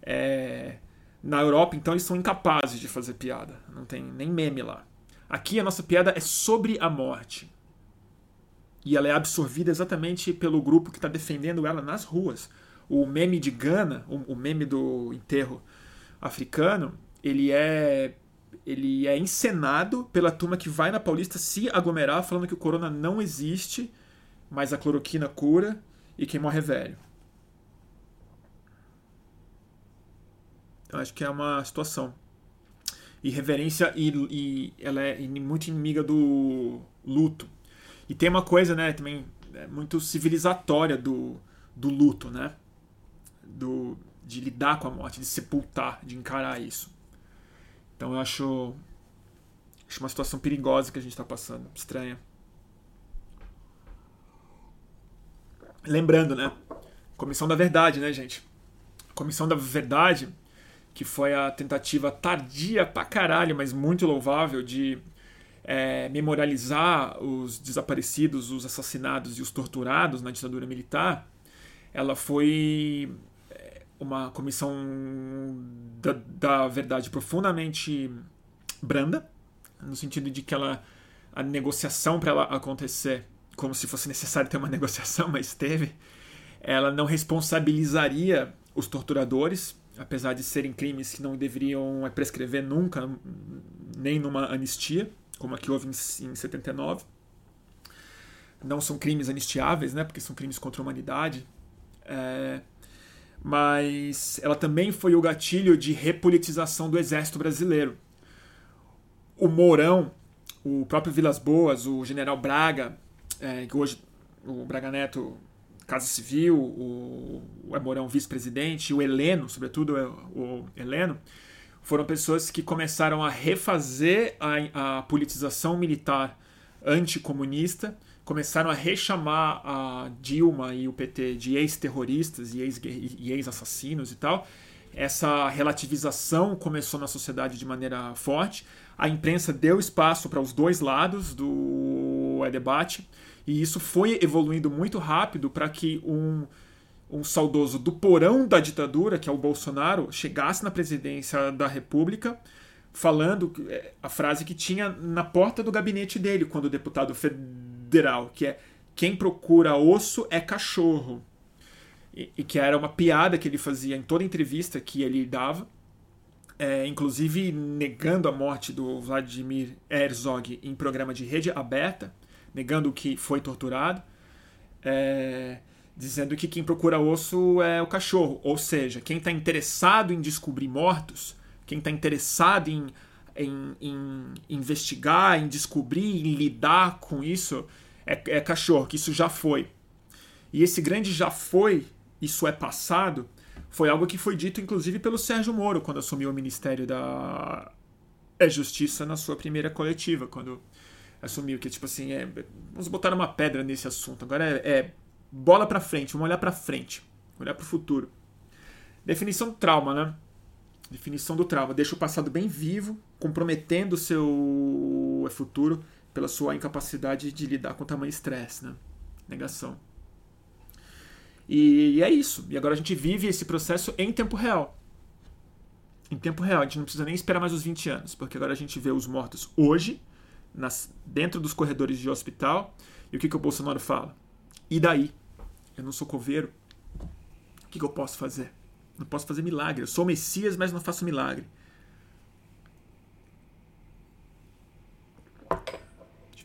É, na Europa, então, eles são incapazes de fazer piada. Não tem nem meme lá. Aqui a nossa piada é sobre a morte. E ela é absorvida exatamente pelo grupo que está defendendo ela nas ruas o meme de Gana, o, meme do enterro africano, ele é ele é encenado pela turma que vai na Paulista se aglomerar falando que o corona não existe, mas a cloroquina cura e quem morre é velho. Eu acho que é uma situação. Irreverência e, e ela é muito inimiga do luto. E tem uma coisa, né, também é muito civilizatória do, do luto, né? do, de lidar com a morte, de sepultar, de encarar isso. Então eu acho, acho uma situação perigosa que a gente está passando, estranha. Lembrando, né? Comissão da Verdade, né, gente? Comissão da Verdade, que foi a tentativa tardia pra caralho, mas muito louvável, de é, memorializar os desaparecidos, os assassinados e os torturados na ditadura militar, ela foi uma comissão da, da verdade profundamente branda, no sentido de que ela a negociação para ela acontecer, como se fosse necessário ter uma negociação, mas teve, ela não responsabilizaria os torturadores, apesar de serem crimes que não deveriam prescrever nunca, nem numa anistia, como aqui houve em, em 79. Não são crimes anistiáveis, né, porque são crimes contra a humanidade. É, mas ela também foi o gatilho de repolitização do exército brasileiro. O Mourão, o próprio Vilas Boas, o general Braga, é, que hoje o Braga Neto, Casa Civil, o, o Mourão vice-presidente, o Heleno, sobretudo o Heleno, foram pessoas que começaram a refazer a, a politização militar anticomunista começaram a rechamar a Dilma e o PT de ex-terroristas e ex-assassinos e tal. Essa relativização começou na sociedade de maneira forte. A imprensa deu espaço para os dois lados do debate e isso foi evoluindo muito rápido para que um, um saudoso do porão da ditadura, que é o Bolsonaro, chegasse na presidência da República falando é, a frase que tinha na porta do gabinete dele quando o deputado federal que é quem procura osso é cachorro. E, e, que era uma piada que ele fazia em toda entrevista que ele dava. é, inclusive negando a morte do Vladimir Herzog em programa de rede aberta, negando que foi torturado, é, dizendo que quem procura osso é o cachorro, ou seja, quem está interessado em descobrir mortos, quem está interessado em, em, em, investigar, em descobrir, em lidar com isso, é, é cachorro, que isso já foi. E esse grande já foi, isso é passado, foi algo que foi dito inclusive pelo Sérgio Moro quando assumiu o Ministério da Justiça na sua primeira coletiva, quando assumiu que tipo assim, é, vamos botar uma pedra nesse assunto. Agora é, é bola para frente, vamos olhar para frente, olhar para o futuro. Definição do trauma, né? Definição do trauma, deixa o passado bem vivo, comprometendo o seu futuro pela sua incapacidade de lidar com o tamanho estresse, né? Negação. E é isso. E agora a gente vive esse processo em tempo real. Em tempo real. A gente não precisa nem esperar mais os 20 anos, porque agora a gente vê os mortos hoje, nas, dentro dos corredores de hospital. E o que, que o Bolsonaro fala? E daí? Eu não sou coveiro. O que, que eu posso fazer? Não posso fazer milagre. Eu sou Messias, mas não faço milagre.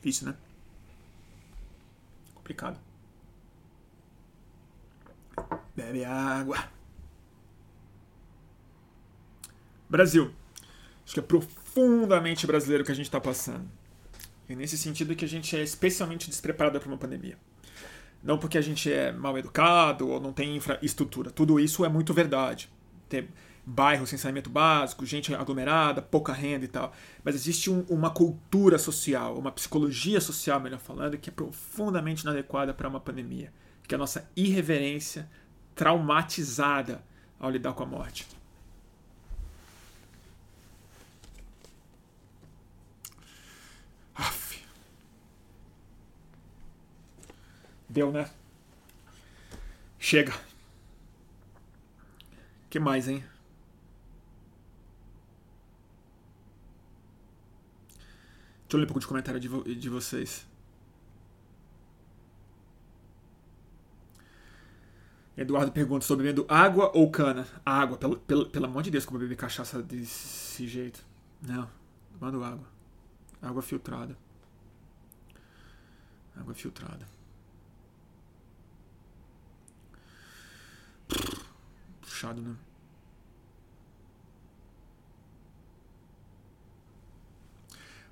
Difícil, né? Complicado. Bebe água. Brasil. Acho que é profundamente brasileiro que a gente está passando. E nesse sentido que a gente é especialmente despreparado para uma pandemia. Não porque a gente é mal educado ou não tem infraestrutura. Tudo isso é muito verdade. Ter bairro sem saneamento básico, gente aglomerada, pouca renda e tal. Mas existe um, uma cultura social, uma psicologia social, melhor falando, que é profundamente inadequada para uma pandemia. Que é a nossa irreverência traumatizada ao lidar com a morte. Aff. Deu, né? Chega. que mais, hein? Deixa eu ler um pouco de comentário de, vo de vocês. Eduardo pergunta: estou bebendo água ou cana? Água, pelo, pelo, pelo amor de Deus, como beber cachaça desse jeito. Não, mando água. Água filtrada. Água filtrada. Puxado, né?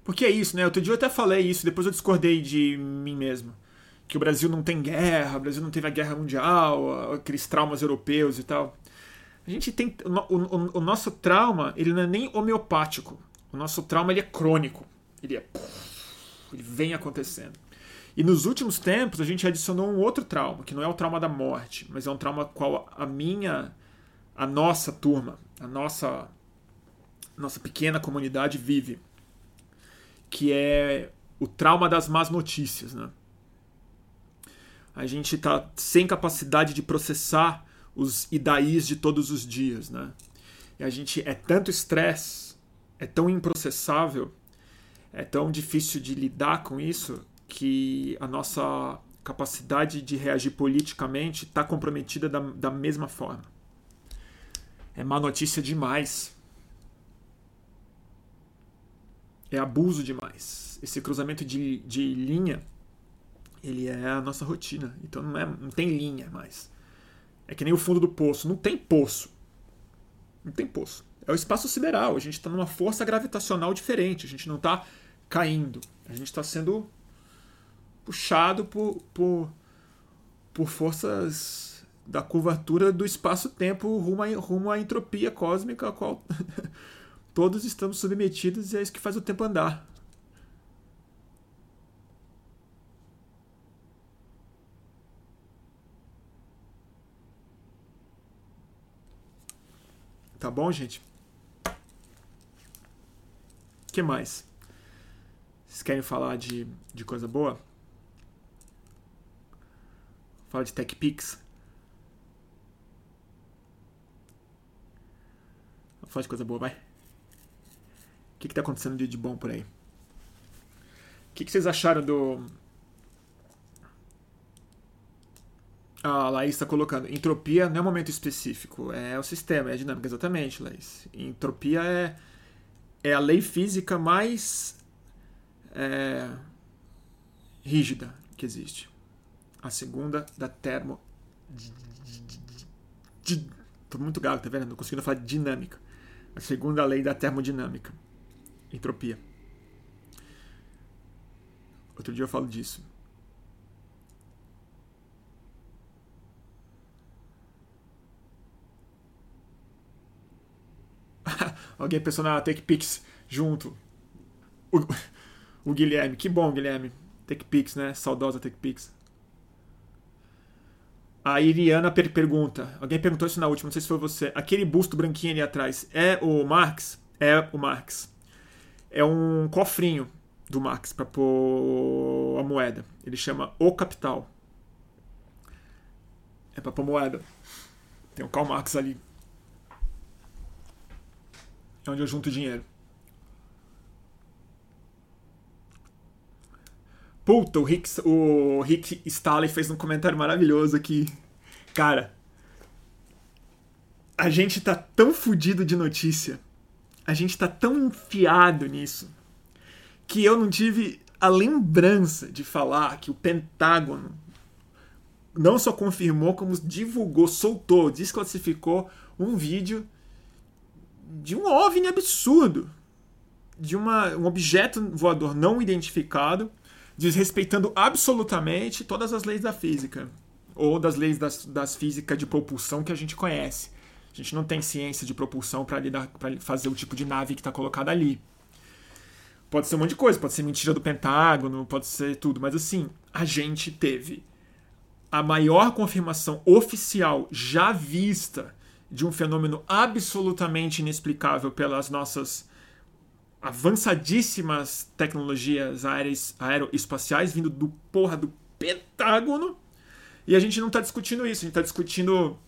Porque é isso, né? Outro dia eu até falei isso, depois eu discordei de mim mesmo que o Brasil não tem guerra, o Brasil não teve a guerra mundial, aqueles traumas europeus e tal. A gente tem o, o, o nosso trauma, ele não é nem homeopático. O nosso trauma ele é crônico. Ele é ele vem acontecendo. E nos últimos tempos a gente adicionou um outro trauma, que não é o trauma da morte, mas é um trauma qual a minha a nossa turma, a nossa nossa pequena comunidade vive, que é o trauma das más notícias, né? a gente está sem capacidade de processar os idaís de todos os dias, né? E a gente é tanto estresse, é tão improcessável, é tão difícil de lidar com isso que a nossa capacidade de reagir politicamente está comprometida da, da mesma forma. É má notícia demais. É abuso demais. Esse cruzamento de, de linha ele é a nossa rotina. Então não, é, não tem linha mais. É que nem o fundo do poço. Não tem poço. Não tem poço. É o espaço sideral. A gente está numa força gravitacional diferente. A gente não está caindo. A gente está sendo puxado por, por, por forças da curvatura do espaço-tempo rumo, rumo à entropia cósmica a qual todos estamos submetidos e é isso que faz o tempo andar. Tá bom, gente? Que mais? Vocês querem falar de, de coisa boa? Fala de TechPix. Vamos falar de coisa boa, vai. Que, que tá acontecendo de, de bom por aí? O que, que vocês acharam do. A Laís está colocando. Entropia não é um momento específico, é o sistema, é a dinâmica. Exatamente, Laís. Entropia é, é a lei física mais é, rígida que existe. A segunda da termo. Tô muito gago, tá vendo? Não consigo falar dinâmica. A segunda lei da termodinâmica. Entropia. Outro dia eu falo disso. Alguém pensou na TechPix junto. O, o Guilherme. Que bom, Guilherme. TechPix, né? Saudosa TechPix. A Iriana per pergunta. Alguém perguntou isso na última, não sei se foi você. Aquele busto branquinho ali atrás é o Marx? É o Marx. É um cofrinho do Marx para pôr a moeda. Ele chama O Capital. É para pôr moeda. Tem o Karl Marx ali. É onde eu junto dinheiro. Puta, o Rick, o Rick Staley fez um comentário maravilhoso aqui. Cara, a gente tá tão fudido de notícia, a gente tá tão enfiado nisso, que eu não tive a lembrança de falar que o Pentágono não só confirmou, como divulgou, soltou, desclassificou um vídeo de um OVNI absurdo, de uma, um objeto voador não identificado desrespeitando absolutamente todas as leis da física ou das leis das, das físicas de propulsão que a gente conhece. A gente não tem ciência de propulsão para fazer o tipo de nave que está colocada ali. Pode ser um monte de coisa, pode ser mentira do Pentágono, pode ser tudo, mas assim, a gente teve a maior confirmação oficial já vista de um fenômeno absolutamente inexplicável pelas nossas avançadíssimas tecnologias aeroespaciais vindo do porra do Pentágono. E a gente não está discutindo isso, a gente está discutindo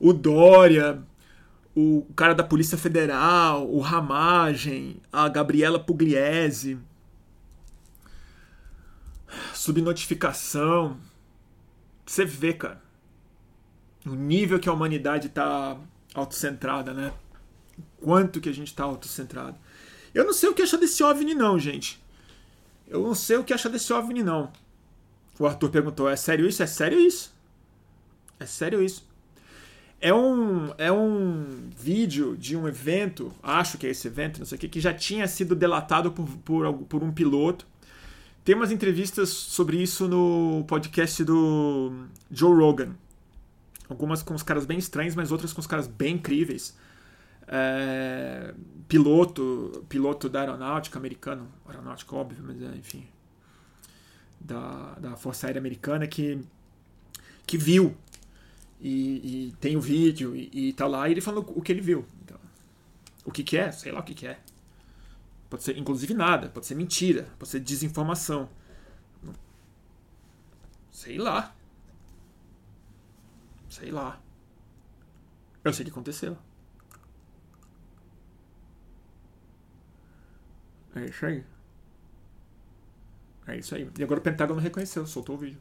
o Dória, o cara da Polícia Federal, o Ramagem, a Gabriela Pugliese, subnotificação. Você vê, cara, o nível que a humanidade está autocentrada, né? Quanto que a gente está autocentrado. Eu não sei o que achar desse OVNI, não, gente. Eu não sei o que achar desse OVNI, não. O Arthur perguntou: é sério isso? É sério isso? É sério isso? É um, é um vídeo de um evento, acho que é esse evento, não sei o que, que já tinha sido delatado por, por, por um piloto. Tem umas entrevistas sobre isso no podcast do Joe Rogan. Algumas com os caras bem estranhos, mas outras com os caras bem incríveis é, piloto, piloto da aeronáutica americano, aeronáutica óbvio, mas é, enfim, da, da Força Aérea Americana que, que viu e, e tem o vídeo e, e tá lá e ele falou o que ele viu. Então, o que, que é? Sei lá o que, que é. Pode ser inclusive nada, pode ser mentira, pode ser desinformação. Sei lá. Sei lá. Eu sei o que aconteceu. É isso aí. É isso aí. E agora o Pentágono reconheceu, soltou o vídeo.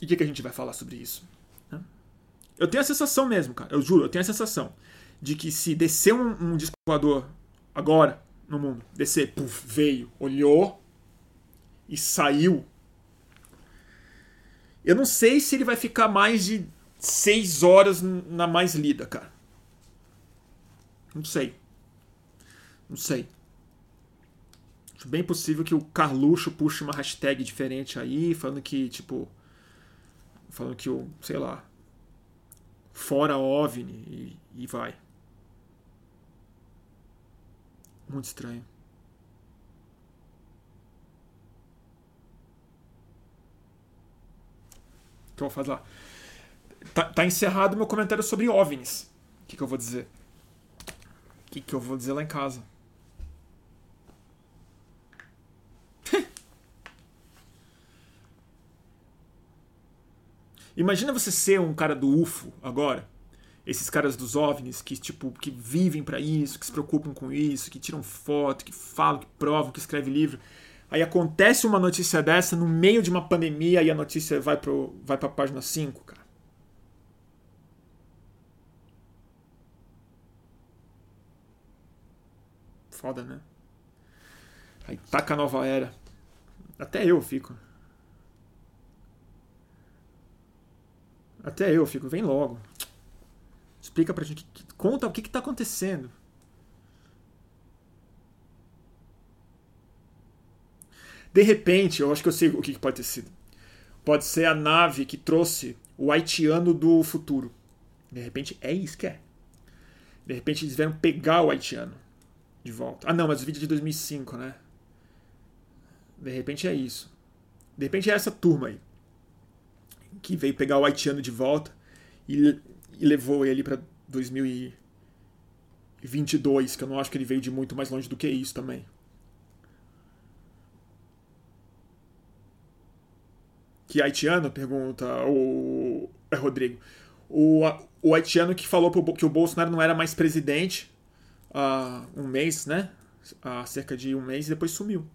E o que, que a gente vai falar sobre isso? Eu tenho a sensação mesmo, cara. Eu juro, eu tenho a sensação de que se descer um, um disco voador agora no mundo, descer, puf, veio, olhou e saiu. Eu não sei se ele vai ficar mais de seis horas na mais lida, cara. Não sei. Não sei. Acho bem possível que o Carluxo puxe uma hashtag diferente aí, falando que, tipo. Falando que o, sei lá. Fora OVNI e, e vai. Muito estranho. Então vou fazer lá. Tá, tá encerrado meu comentário sobre OVNIs. O que, que eu vou dizer? O que, que eu vou dizer lá em casa? Imagina você ser um cara do UFO agora. Esses caras dos OVNIs que, tipo, que vivem para isso, que se preocupam com isso, que tiram foto, que falam, que provam, que escrevem livro. Aí acontece uma notícia dessa no meio de uma pandemia e a notícia vai, pro, vai pra página 5, cara. Foda, né? Aí taca a nova era. Até eu fico. Até eu fico. Vem logo. Explica pra gente. Conta o que, que tá acontecendo. De repente, eu acho que eu sei o que, que pode ter sido. Pode ser a nave que trouxe o haitiano do futuro. De repente, é isso que é. De repente, eles vieram pegar o haitiano de volta. Ah, não, mas o vídeo é de 2005, né? De repente é isso. De repente é essa turma aí. Que veio pegar o haitiano de volta e, e levou ele para 2022, que eu não acho que ele veio de muito mais longe do que isso também. Que haitiano? Pergunta o é Rodrigo. O, o haitiano que falou que o Bolsonaro não era mais presidente há um mês, né? Há cerca de um mês e depois sumiu.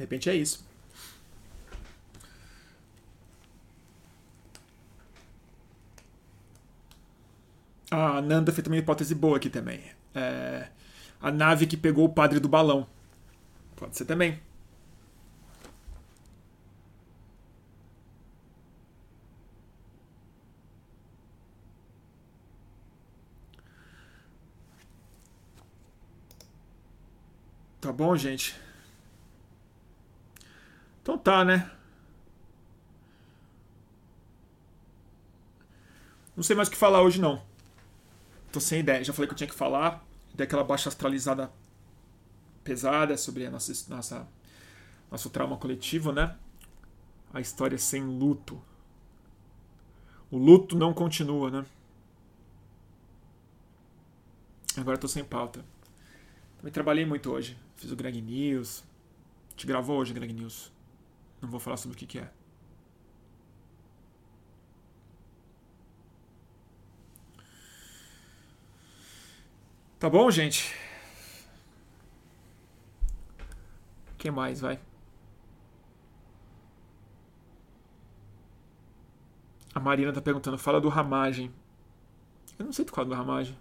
De repente é isso. A Nanda fez também uma hipótese boa aqui também. É, a nave que pegou o padre do balão. Pode ser também. Tá bom, gente? Então tá, né? Não sei mais o que falar hoje, não. Tô sem ideia. Já falei que eu tinha que falar. Dei aquela baixa astralizada pesada sobre a nossa, nossa, nosso trauma coletivo, né? A história sem luto. O luto não continua, né? Agora tô sem pauta. Também trabalhei muito hoje. Fiz o Greg News. Te gravou hoje, Greg News. Não vou falar sobre o que, que é. Tá bom, gente? O que mais, vai? A Marina tá perguntando, fala do Ramagem. Eu não sei do qual do Ramagem.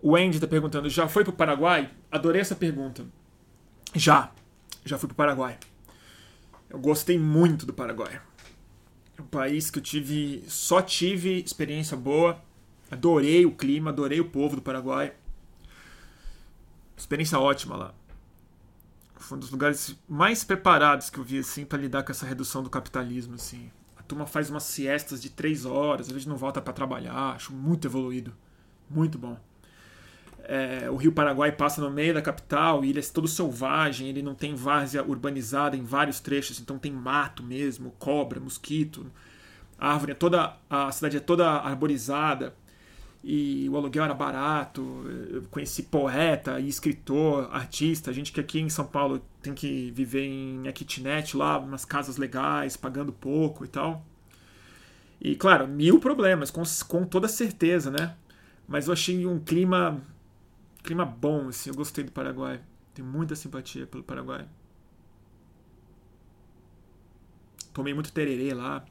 O Andy tá perguntando, já foi pro Paraguai? Adorei essa pergunta. Já. Já fui pro Paraguai. Eu gostei muito do Paraguai. É um país que eu tive, só tive experiência boa. Adorei o clima, adorei o povo do Paraguai. Experiência ótima lá. Foi um dos lugares mais preparados que eu vi assim para lidar com essa redução do capitalismo assim. A turma faz umas siestas de três horas, às vezes não volta para trabalhar. Acho muito evoluído, muito bom. É, o Rio Paraguai passa no meio da capital e ele é todo selvagem, ele não tem várzea urbanizada em vários trechos, então tem mato mesmo, cobra, mosquito, árvore, é toda a cidade é toda arborizada e o aluguel era barato. Eu conheci poeta escritor, artista, gente que aqui em São Paulo tem que viver em kitnet lá, umas casas legais, pagando pouco e tal. E claro, mil problemas, com, com toda certeza, né? Mas eu achei um clima clima bom, assim. Eu gostei do Paraguai. Tenho muita simpatia pelo Paraguai. Tomei muito tererê lá.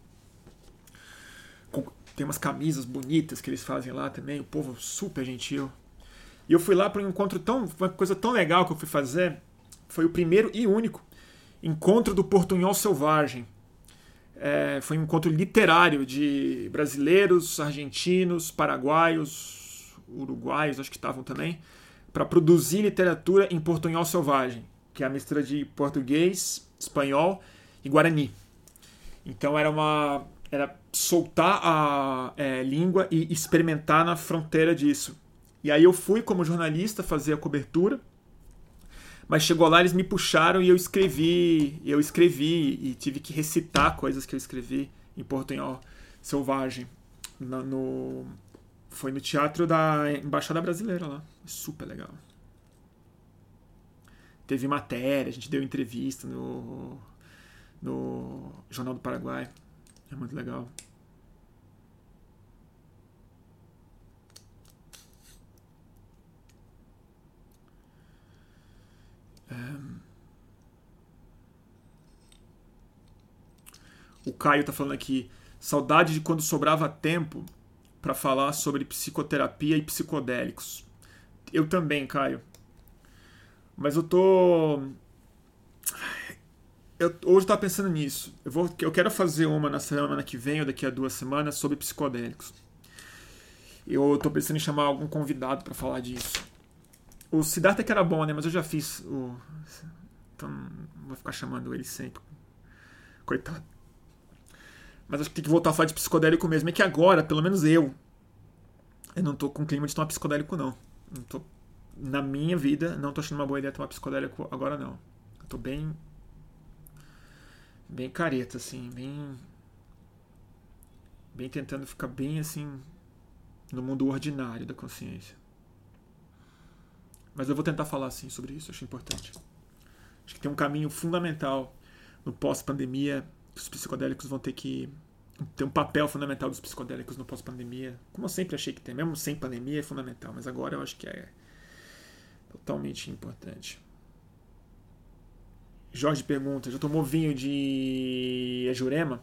Tem umas camisas bonitas que eles fazem lá também. O povo super gentil. E eu fui lá para um encontro tão. Uma coisa tão legal que eu fui fazer. Foi o primeiro e único encontro do Portunhol Selvagem. É, foi um encontro literário de brasileiros, argentinos, paraguaios, uruguaios, acho que estavam também para produzir literatura em portunhol selvagem, que é a mistura de português, espanhol e guarani. Então era uma era soltar a é, língua e experimentar na fronteira disso. E aí eu fui como jornalista fazer a cobertura, mas chegou lá eles me puxaram e eu escrevi, eu escrevi e tive que recitar coisas que eu escrevi em portunhol selvagem no, foi no teatro da Embaixada Brasileira lá. Super legal. Teve matéria, a gente deu entrevista no, no Jornal do Paraguai. É muito legal. É. O Caio tá falando aqui. Saudade de quando sobrava tempo para falar sobre psicoterapia e psicodélicos. Eu também, Caio. Mas eu tô. Eu, hoje eu tava pensando nisso. Eu, vou, eu quero fazer uma na semana que vem ou daqui a duas semanas sobre psicodélicos. Eu tô pensando em chamar algum convidado para falar disso. O Siddhartha que era bom, né? Mas eu já fiz o. Então vou ficar chamando ele sempre. Coitado. Mas acho que tem que voltar a falar de psicodélico mesmo. É que agora, pelo menos eu, eu não tô com clima de tomar psicodélico, não. Não tô. Na minha vida, não tô achando uma boa ideia tomar psicodélico agora, não. Eu tô bem. Bem careta, assim. Bem. Bem tentando ficar bem, assim. No mundo ordinário da consciência. Mas eu vou tentar falar assim sobre isso, acho importante. Acho que tem um caminho fundamental no pós-pandemia os psicodélicos vão ter que ter um papel fundamental dos psicodélicos no pós-pandemia. Como eu sempre achei que tem, mesmo sem pandemia é fundamental, mas agora eu acho que é totalmente importante. Jorge pergunta: já tomou vinho de Jurema?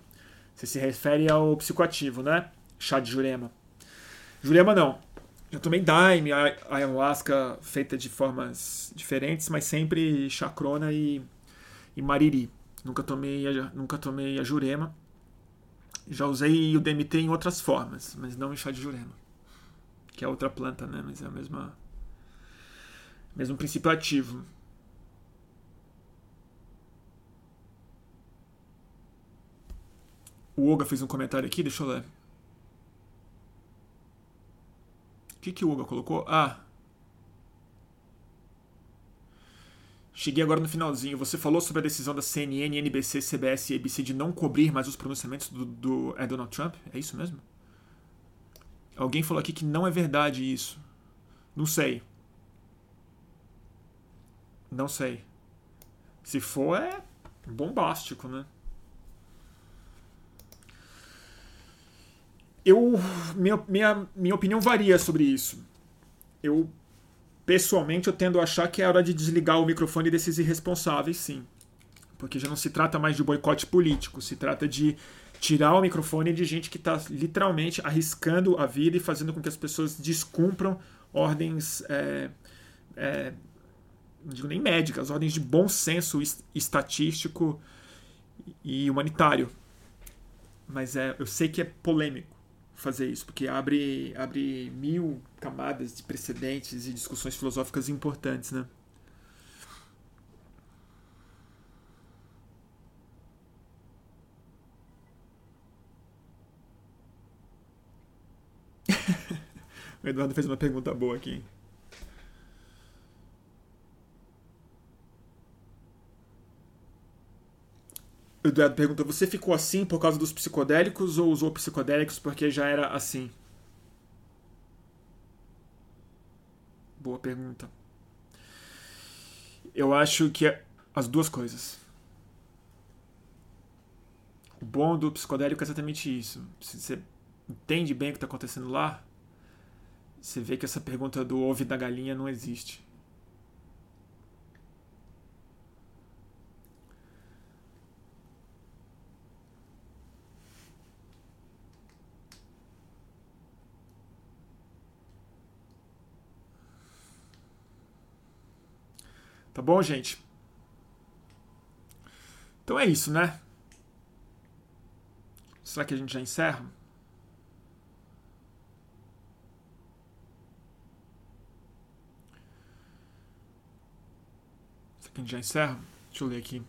Você se refere ao psicoativo, né? Chá de Jurema. Jurema não. Já tomei daime, ayahuasca feita de formas diferentes, mas sempre chacrona e, e mariri. Nunca tomei, nunca tomei a jurema. Já usei o DMT em outras formas, mas não em chá de jurema. Que é outra planta, né? Mas é a mesma mesmo princípio ativo. O Oga fez um comentário aqui, deixa eu ler. O que, que o Hugo colocou? Ah. Cheguei agora no finalzinho. Você falou sobre a decisão da CNN, NBC, CBS e ABC de não cobrir mais os pronunciamentos do, do é Donald Trump? É isso mesmo? Alguém falou aqui que não é verdade isso. Não sei. Não sei. Se for, é bombástico, né? eu minha, minha, minha opinião varia sobre isso. Eu pessoalmente eu tendo a achar que é hora de desligar o microfone desses irresponsáveis, sim. Porque já não se trata mais de boicote político, se trata de tirar o microfone de gente que está literalmente arriscando a vida e fazendo com que as pessoas descumpram ordens, é, é, não digo nem médicas, ordens de bom senso estatístico e humanitário. Mas é, eu sei que é polêmico fazer isso, porque abre, abre mil camadas de precedentes e discussões filosóficas importantes, né? o Eduardo fez uma pergunta boa aqui. O Eduardo perguntou: Você ficou assim por causa dos psicodélicos ou usou psicodélicos porque já era assim? Boa pergunta. Eu acho que é as duas coisas. O bom do psicodélico é exatamente isso. Se você entende bem o que está acontecendo lá, você vê que essa pergunta do ovo da galinha não existe. Tá bom, gente? Então é isso, né? Será que a gente já encerra? Será que a gente já encerra? Deixa eu ler aqui.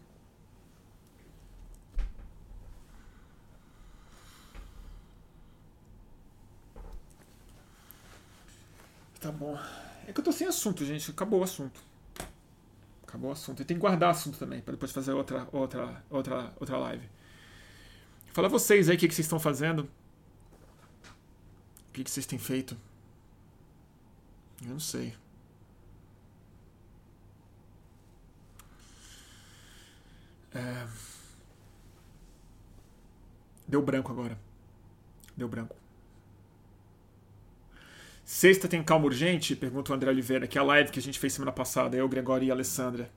Tá bom. É que eu tô sem assunto, gente. Acabou o assunto. Acabou o assunto. E tem que guardar assunto também, para depois fazer outra, outra, outra, outra live. Fala vocês aí o que, que vocês estão fazendo. O que, que vocês têm feito. Eu não sei. É... Deu branco agora. Deu branco. Sexta tem calma urgente? Pergunta o André Oliveira, que é a live que a gente fez semana passada, eu, Gregório e a Alessandra.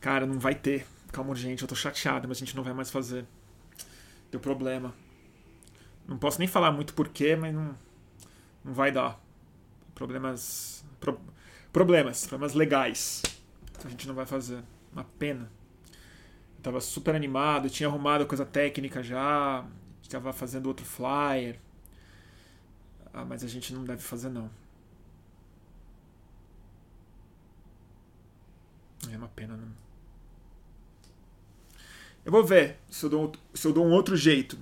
Cara, não vai ter. Calma, urgente, eu tô chateado, mas a gente não vai mais fazer. Deu problema. Não posso nem falar muito porquê, mas não, não vai dar. Problemas. Pro, problemas, problemas legais. Então a gente não vai fazer. Uma pena. Eu tava super animado, tinha arrumado coisa técnica já, estava fazendo outro flyer. Ah, mas a gente não deve fazer não. É uma pena, não. Eu vou ver se eu dou, se eu dou um outro jeito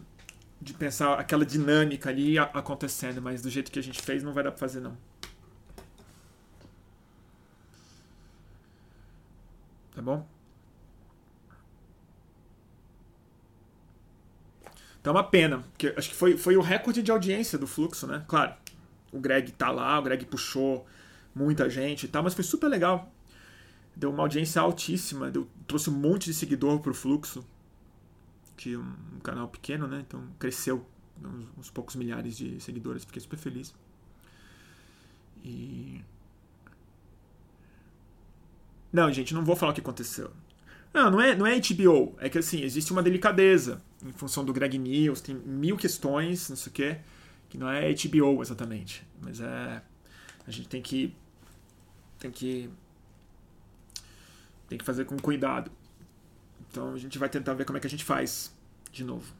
de pensar aquela dinâmica ali acontecendo, mas do jeito que a gente fez não vai dar pra fazer não. Tá bom? Então é uma pena, porque acho que foi, foi o recorde de audiência do fluxo, né? Claro, o Greg tá lá, o Greg puxou muita gente e tal, mas foi super legal. Deu uma audiência altíssima, deu, trouxe um monte de seguidor pro fluxo. Que é um, um canal pequeno, né? Então cresceu uns, uns poucos milhares de seguidores, fiquei super feliz. E não, gente, não vou falar o que aconteceu. Não, não é, não é HBO. É que assim, existe uma delicadeza em função do Greg News, tem mil questões, não sei o quê, que não é HBO exatamente. Mas é. A gente tem que. Tem que. Tem que fazer com cuidado. Então a gente vai tentar ver como é que a gente faz de novo.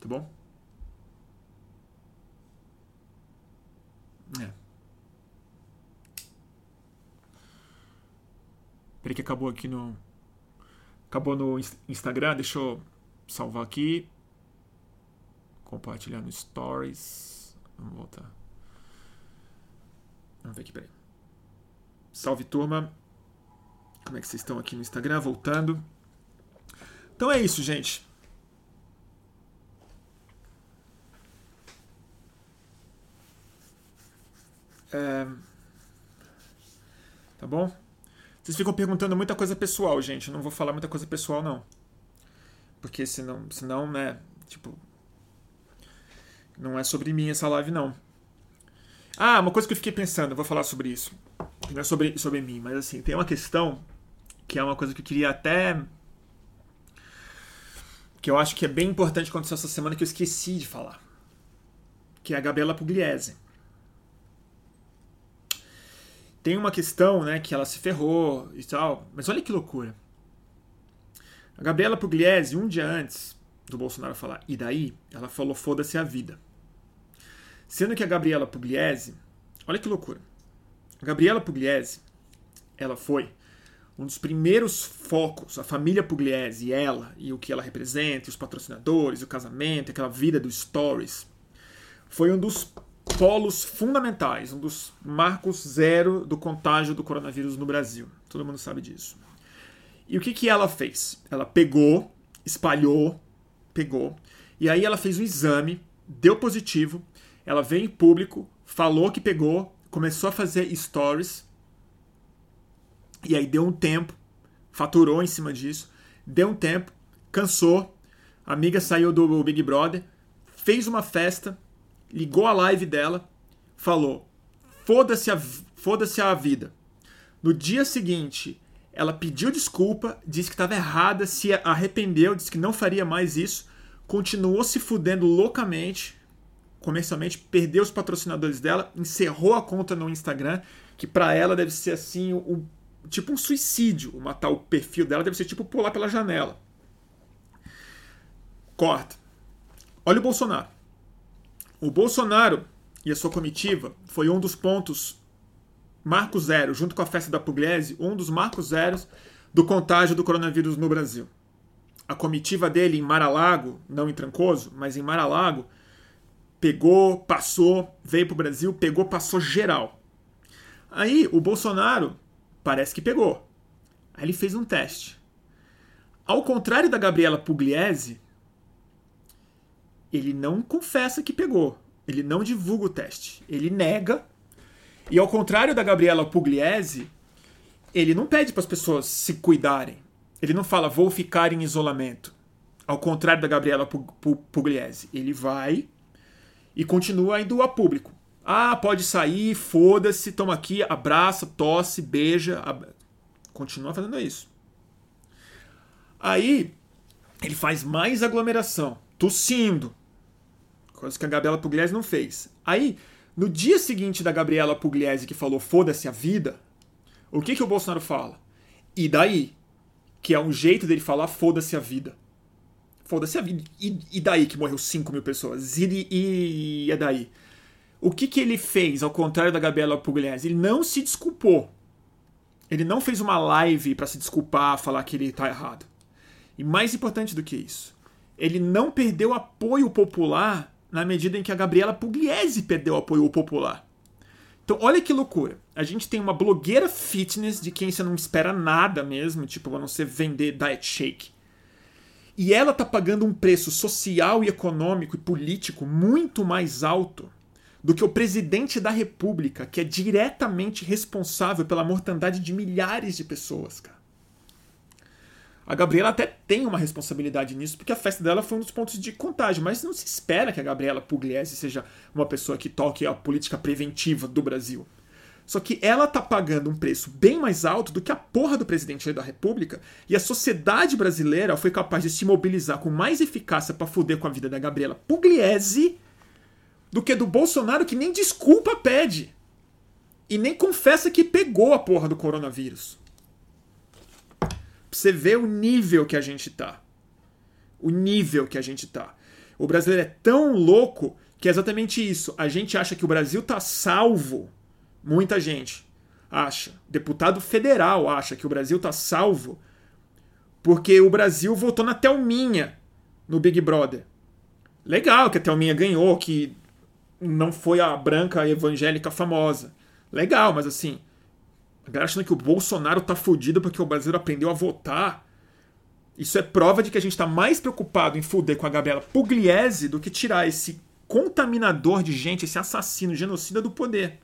Tá bom? É. Peraí que acabou aqui no. Acabou no Instagram, deixa eu salvar aqui. Compartilhar no Stories. Vamos voltar. Vamos ver aqui, peraí. Salve turma. Como é que vocês estão aqui no Instagram? Voltando. Então é isso, gente. É... Tá bom? Vocês ficam perguntando muita coisa pessoal, gente. Eu não vou falar muita coisa pessoal, não. Porque senão, senão, né? Tipo. Não é sobre mim essa live, não. Ah, uma coisa que eu fiquei pensando, eu vou falar sobre isso. Não é sobre, sobre mim, mas assim, tem uma questão que é uma coisa que eu queria até. que eu acho que é bem importante acontecer essa semana que eu esqueci de falar. Que é a Gabriela Pugliese tem uma questão, né, que ela se ferrou e tal, mas olha que loucura. A Gabriela Pugliese, um dia antes do Bolsonaro falar, e daí? Ela falou, foda-se a vida. Sendo que a Gabriela Pugliese, olha que loucura. A Gabriela Pugliese, ela foi um dos primeiros focos, a família Pugliese e ela, e o que ela representa, os patrocinadores, o casamento, aquela vida dos stories, foi um dos polos fundamentais, um dos marcos zero do contágio do coronavírus no Brasil. Todo mundo sabe disso. E o que, que ela fez? Ela pegou, espalhou, pegou, e aí ela fez um exame, deu positivo, ela veio em público, falou que pegou, começou a fazer stories, e aí deu um tempo, faturou em cima disso, deu um tempo, cansou, a amiga saiu do Big Brother, fez uma festa, ligou a live dela, falou: foda-se a, foda a vida. No dia seguinte, ela pediu desculpa, disse que estava errada, se arrependeu, disse que não faria mais isso, continuou se fudendo loucamente, comercialmente, perdeu os patrocinadores dela, encerrou a conta no Instagram, que para ela deve ser assim, o, tipo um suicídio, matar o perfil dela deve ser tipo pular pela janela. Corta. Olha o Bolsonaro. O Bolsonaro e a sua comitiva foi um dos pontos marco zero, junto com a festa da Pugliese, um dos marcos zeros do contágio do coronavírus no Brasil. A comitiva dele em Mar-a-Lago, não em Trancoso, mas em Mar-a-Lago, pegou, passou, veio para o Brasil, pegou, passou geral. Aí o Bolsonaro parece que pegou. Aí ele fez um teste. Ao contrário da Gabriela Pugliese, ele não confessa que pegou. Ele não divulga o teste. Ele nega. E ao contrário da Gabriela Pugliese, ele não pede para as pessoas se cuidarem. Ele não fala, vou ficar em isolamento. Ao contrário da Gabriela Pugliese. Ele vai E continua indo a público. Ah, pode sair, foda-se, toma aqui, abraça, tosse, beija. Ab... Continua fazendo isso. Aí, ele faz mais aglomeração, tossindo. Coisa que a Gabriela Pugliese não fez. Aí, no dia seguinte da Gabriela Pugliese que falou foda-se a vida, o que, que o Bolsonaro fala? E daí? Que é um jeito dele falar foda-se a vida. Foda-se a vida. E, e, daí que morreu 5 mil pessoas? E, e, e é daí? O que, que ele fez, ao contrário da Gabriela Pugliese? Ele não se desculpou. Ele não fez uma live para se desculpar, falar que ele tá errado. E mais importante do que isso, ele não perdeu apoio popular na medida em que a Gabriela Pugliese perdeu apoio popular. Então, olha que loucura. A gente tem uma blogueira fitness de quem você não espera nada mesmo, tipo, a não ser vender diet shake. E ela tá pagando um preço social e econômico e político muito mais alto do que o presidente da República, que é diretamente responsável pela mortandade de milhares de pessoas, cara. A Gabriela até tem uma responsabilidade nisso, porque a festa dela foi um dos pontos de contágio, mas não se espera que a Gabriela Pugliese seja uma pessoa que toque a política preventiva do Brasil. Só que ela tá pagando um preço bem mais alto do que a porra do presidente da República, e a sociedade brasileira foi capaz de se mobilizar com mais eficácia para fuder com a vida da Gabriela Pugliese do que do Bolsonaro, que nem desculpa pede. E nem confessa que pegou a porra do coronavírus você ver o nível que a gente tá. O nível que a gente tá. O brasileiro é tão louco que é exatamente isso. A gente acha que o Brasil tá salvo. Muita gente acha. Deputado federal acha que o Brasil tá salvo porque o Brasil votou na Telminha no Big Brother. Legal que a Telminha ganhou, que não foi a branca evangélica famosa. Legal, mas assim, a galera achando que o Bolsonaro tá fudido porque o brasileiro aprendeu a votar. Isso é prova de que a gente tá mais preocupado em fuder com a Gabriela Pugliese do que tirar esse contaminador de gente, esse assassino, genocida do poder.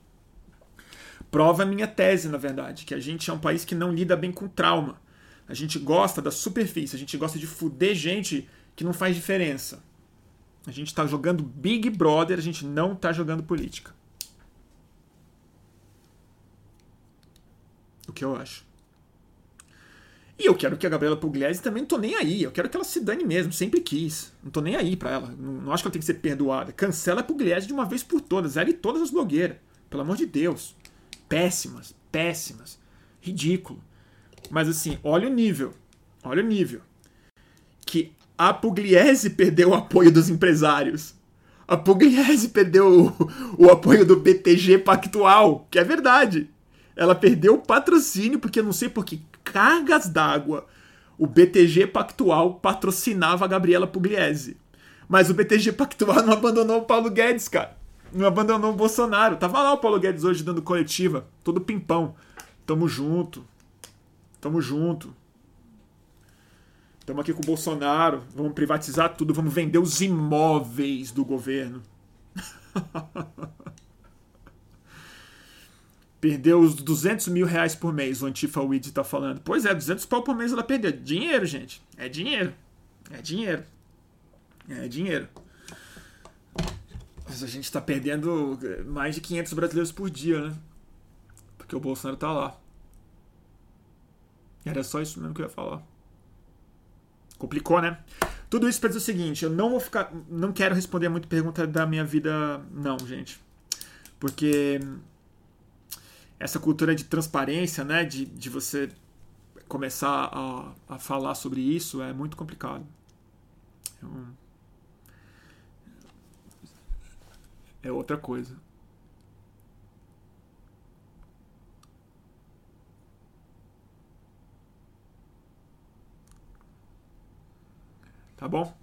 Prova a minha tese, na verdade, que a gente é um país que não lida bem com trauma. A gente gosta da superfície, a gente gosta de fuder gente que não faz diferença. A gente tá jogando Big Brother, a gente não tá jogando política. Que eu acho. E eu quero que a Gabriela Pugliese também não tô nem aí. Eu quero que ela se dane mesmo, sempre quis. Não tô nem aí pra ela. Não, não acho que ela tem que ser perdoada. Cancela a Pugliese de uma vez por todas. Ela e todas as blogueiras. Pelo amor de Deus. Péssimas, péssimas. Ridículo. Mas assim, olha o nível. Olha o nível. Que a Pugliese perdeu o apoio dos empresários. A Pugliese perdeu o, o apoio do BTG Pactual, que é verdade. Ela perdeu o patrocínio porque não sei por que cargas d'água o BTG Pactual patrocinava a Gabriela Pugliese. Mas o BTG Pactual não abandonou o Paulo Guedes, cara. Não abandonou o Bolsonaro. Tava lá o Paulo Guedes hoje dando coletiva, todo pimpão. Tamo junto. Tamo junto. Tamo aqui com o Bolsonaro. Vamos privatizar tudo, vamos vender os imóveis do governo. Perdeu os 200 mil reais por mês, o Antifa Weed tá falando. Pois é, 200 pau por mês ela perdeu. Dinheiro, gente. É dinheiro. É dinheiro. É dinheiro. Mas a gente tá perdendo mais de 500 brasileiros por dia, né? Porque o Bolsonaro tá lá. Era só isso mesmo que eu ia falar. Complicou, né? Tudo isso pra dizer o seguinte, eu não vou ficar. Não quero responder muito pergunta da minha vida, não, gente. Porque essa cultura de transparência, né, de, de você começar a, a falar sobre isso é muito complicado. É, um... é outra coisa. Tá bom?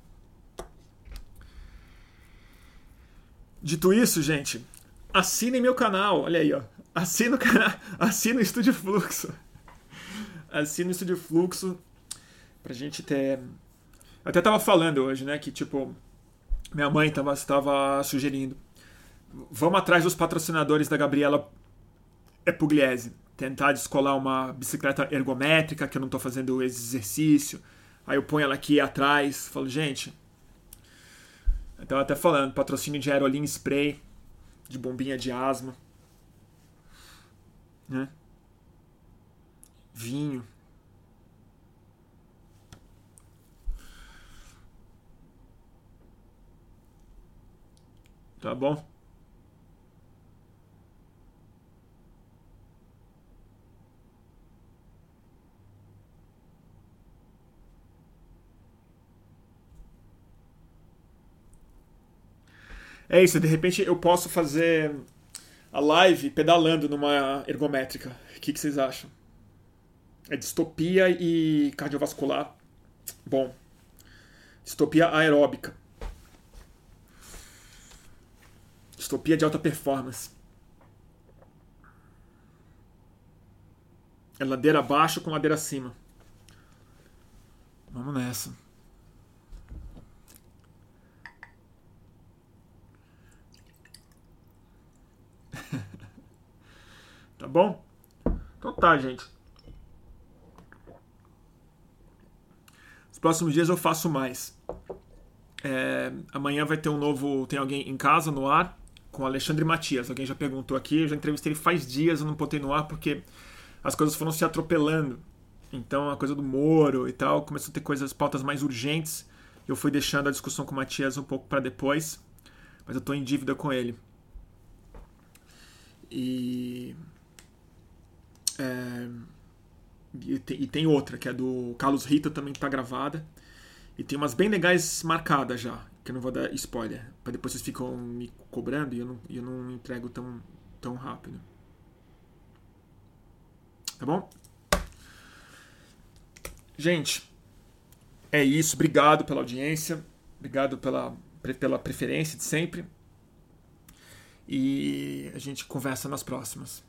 Dito isso, gente, assinem meu canal. Olha aí, ó. Assina o canal, assina o Estúdio Fluxo. Assina o Estúdio Fluxo pra gente ter. Eu até tava falando hoje, né, que tipo, minha mãe tava, tava sugerindo. Vamos atrás dos patrocinadores da Gabriela Pugliese. Tentar descolar uma bicicleta ergométrica, que eu não tô fazendo exercício. Aí eu ponho ela aqui atrás, falo, gente, Então até falando, patrocínio de aerolim spray, de bombinha de asma. Né? Vinho. Tá bom? É isso, de repente eu posso fazer a live pedalando numa ergométrica. O que, que vocês acham? É distopia e cardiovascular. Bom. Distopia aeróbica. Distopia de alta performance. É ladeira abaixo com ladeira acima. Vamos nessa. Tá bom? Então tá, gente. Os próximos dias eu faço mais. É, amanhã vai ter um novo. Tem alguém em casa no ar com Alexandre Matias. Alguém já perguntou aqui. Eu já entrevistei ele faz dias, eu não botei no ar porque as coisas foram se atropelando. Então a coisa do Moro e tal começou a ter coisas, pautas mais urgentes. Eu fui deixando a discussão com o Matias um pouco para depois, mas eu estou em dívida com ele. E, é, e, tem, e, tem, outra, que é do Carlos Rita, também está gravada. E tem umas bem legais marcadas já, que eu não vou dar spoiler, para depois vocês ficam me cobrando e eu não, eu não entrego tão, tão rápido. Tá bom? Gente, é isso. Obrigado pela audiência. Obrigado pela, pela preferência de sempre e a gente conversa nas próximas.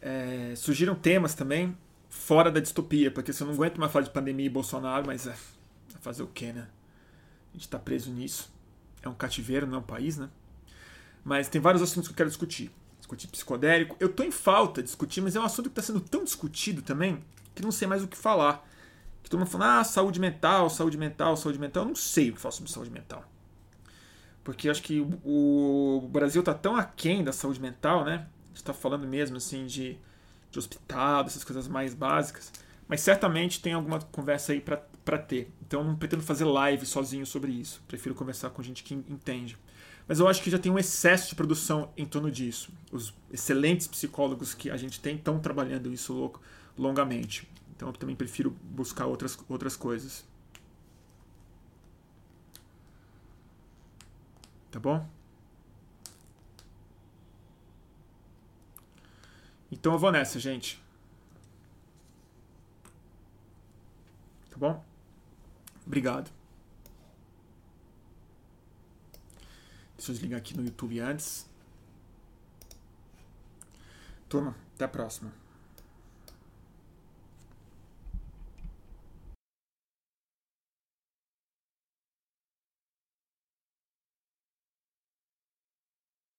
É, surgiram temas também fora da distopia, porque se eu não aguento mais falar de pandemia e Bolsonaro, mas é, fazer o quê, né? A gente tá preso nisso. É um cativeiro, não é um país, né? Mas tem vários assuntos que eu quero discutir. Discutir psicodélico. Eu tô em falta de discutir, mas é um assunto que está sendo tão discutido também que não sei mais o que falar. Que todo mundo fala, ah, saúde mental, saúde mental, saúde mental. Eu não sei o que falar sobre saúde mental. Porque acho que o, Brasil está tão aquém da saúde mental, né? Gente está falando mesmo assim de, de hospital, dessas coisas mais básicas. Mas certamente tem alguma conversa aí para ter. Então eu não pretendo fazer live sozinho sobre isso. Prefiro conversar com gente que entende. Mas eu acho que já tem um excesso de produção em torno disso. Os excelentes psicólogos que a gente tem estão trabalhando isso longamente. Então eu também prefiro buscar outras, outras coisas. Tá bom? Então eu vou nessa, gente. Tá bom? Obrigado. Deixa eu desligar aqui no YouTube antes. Turma, até a próxima.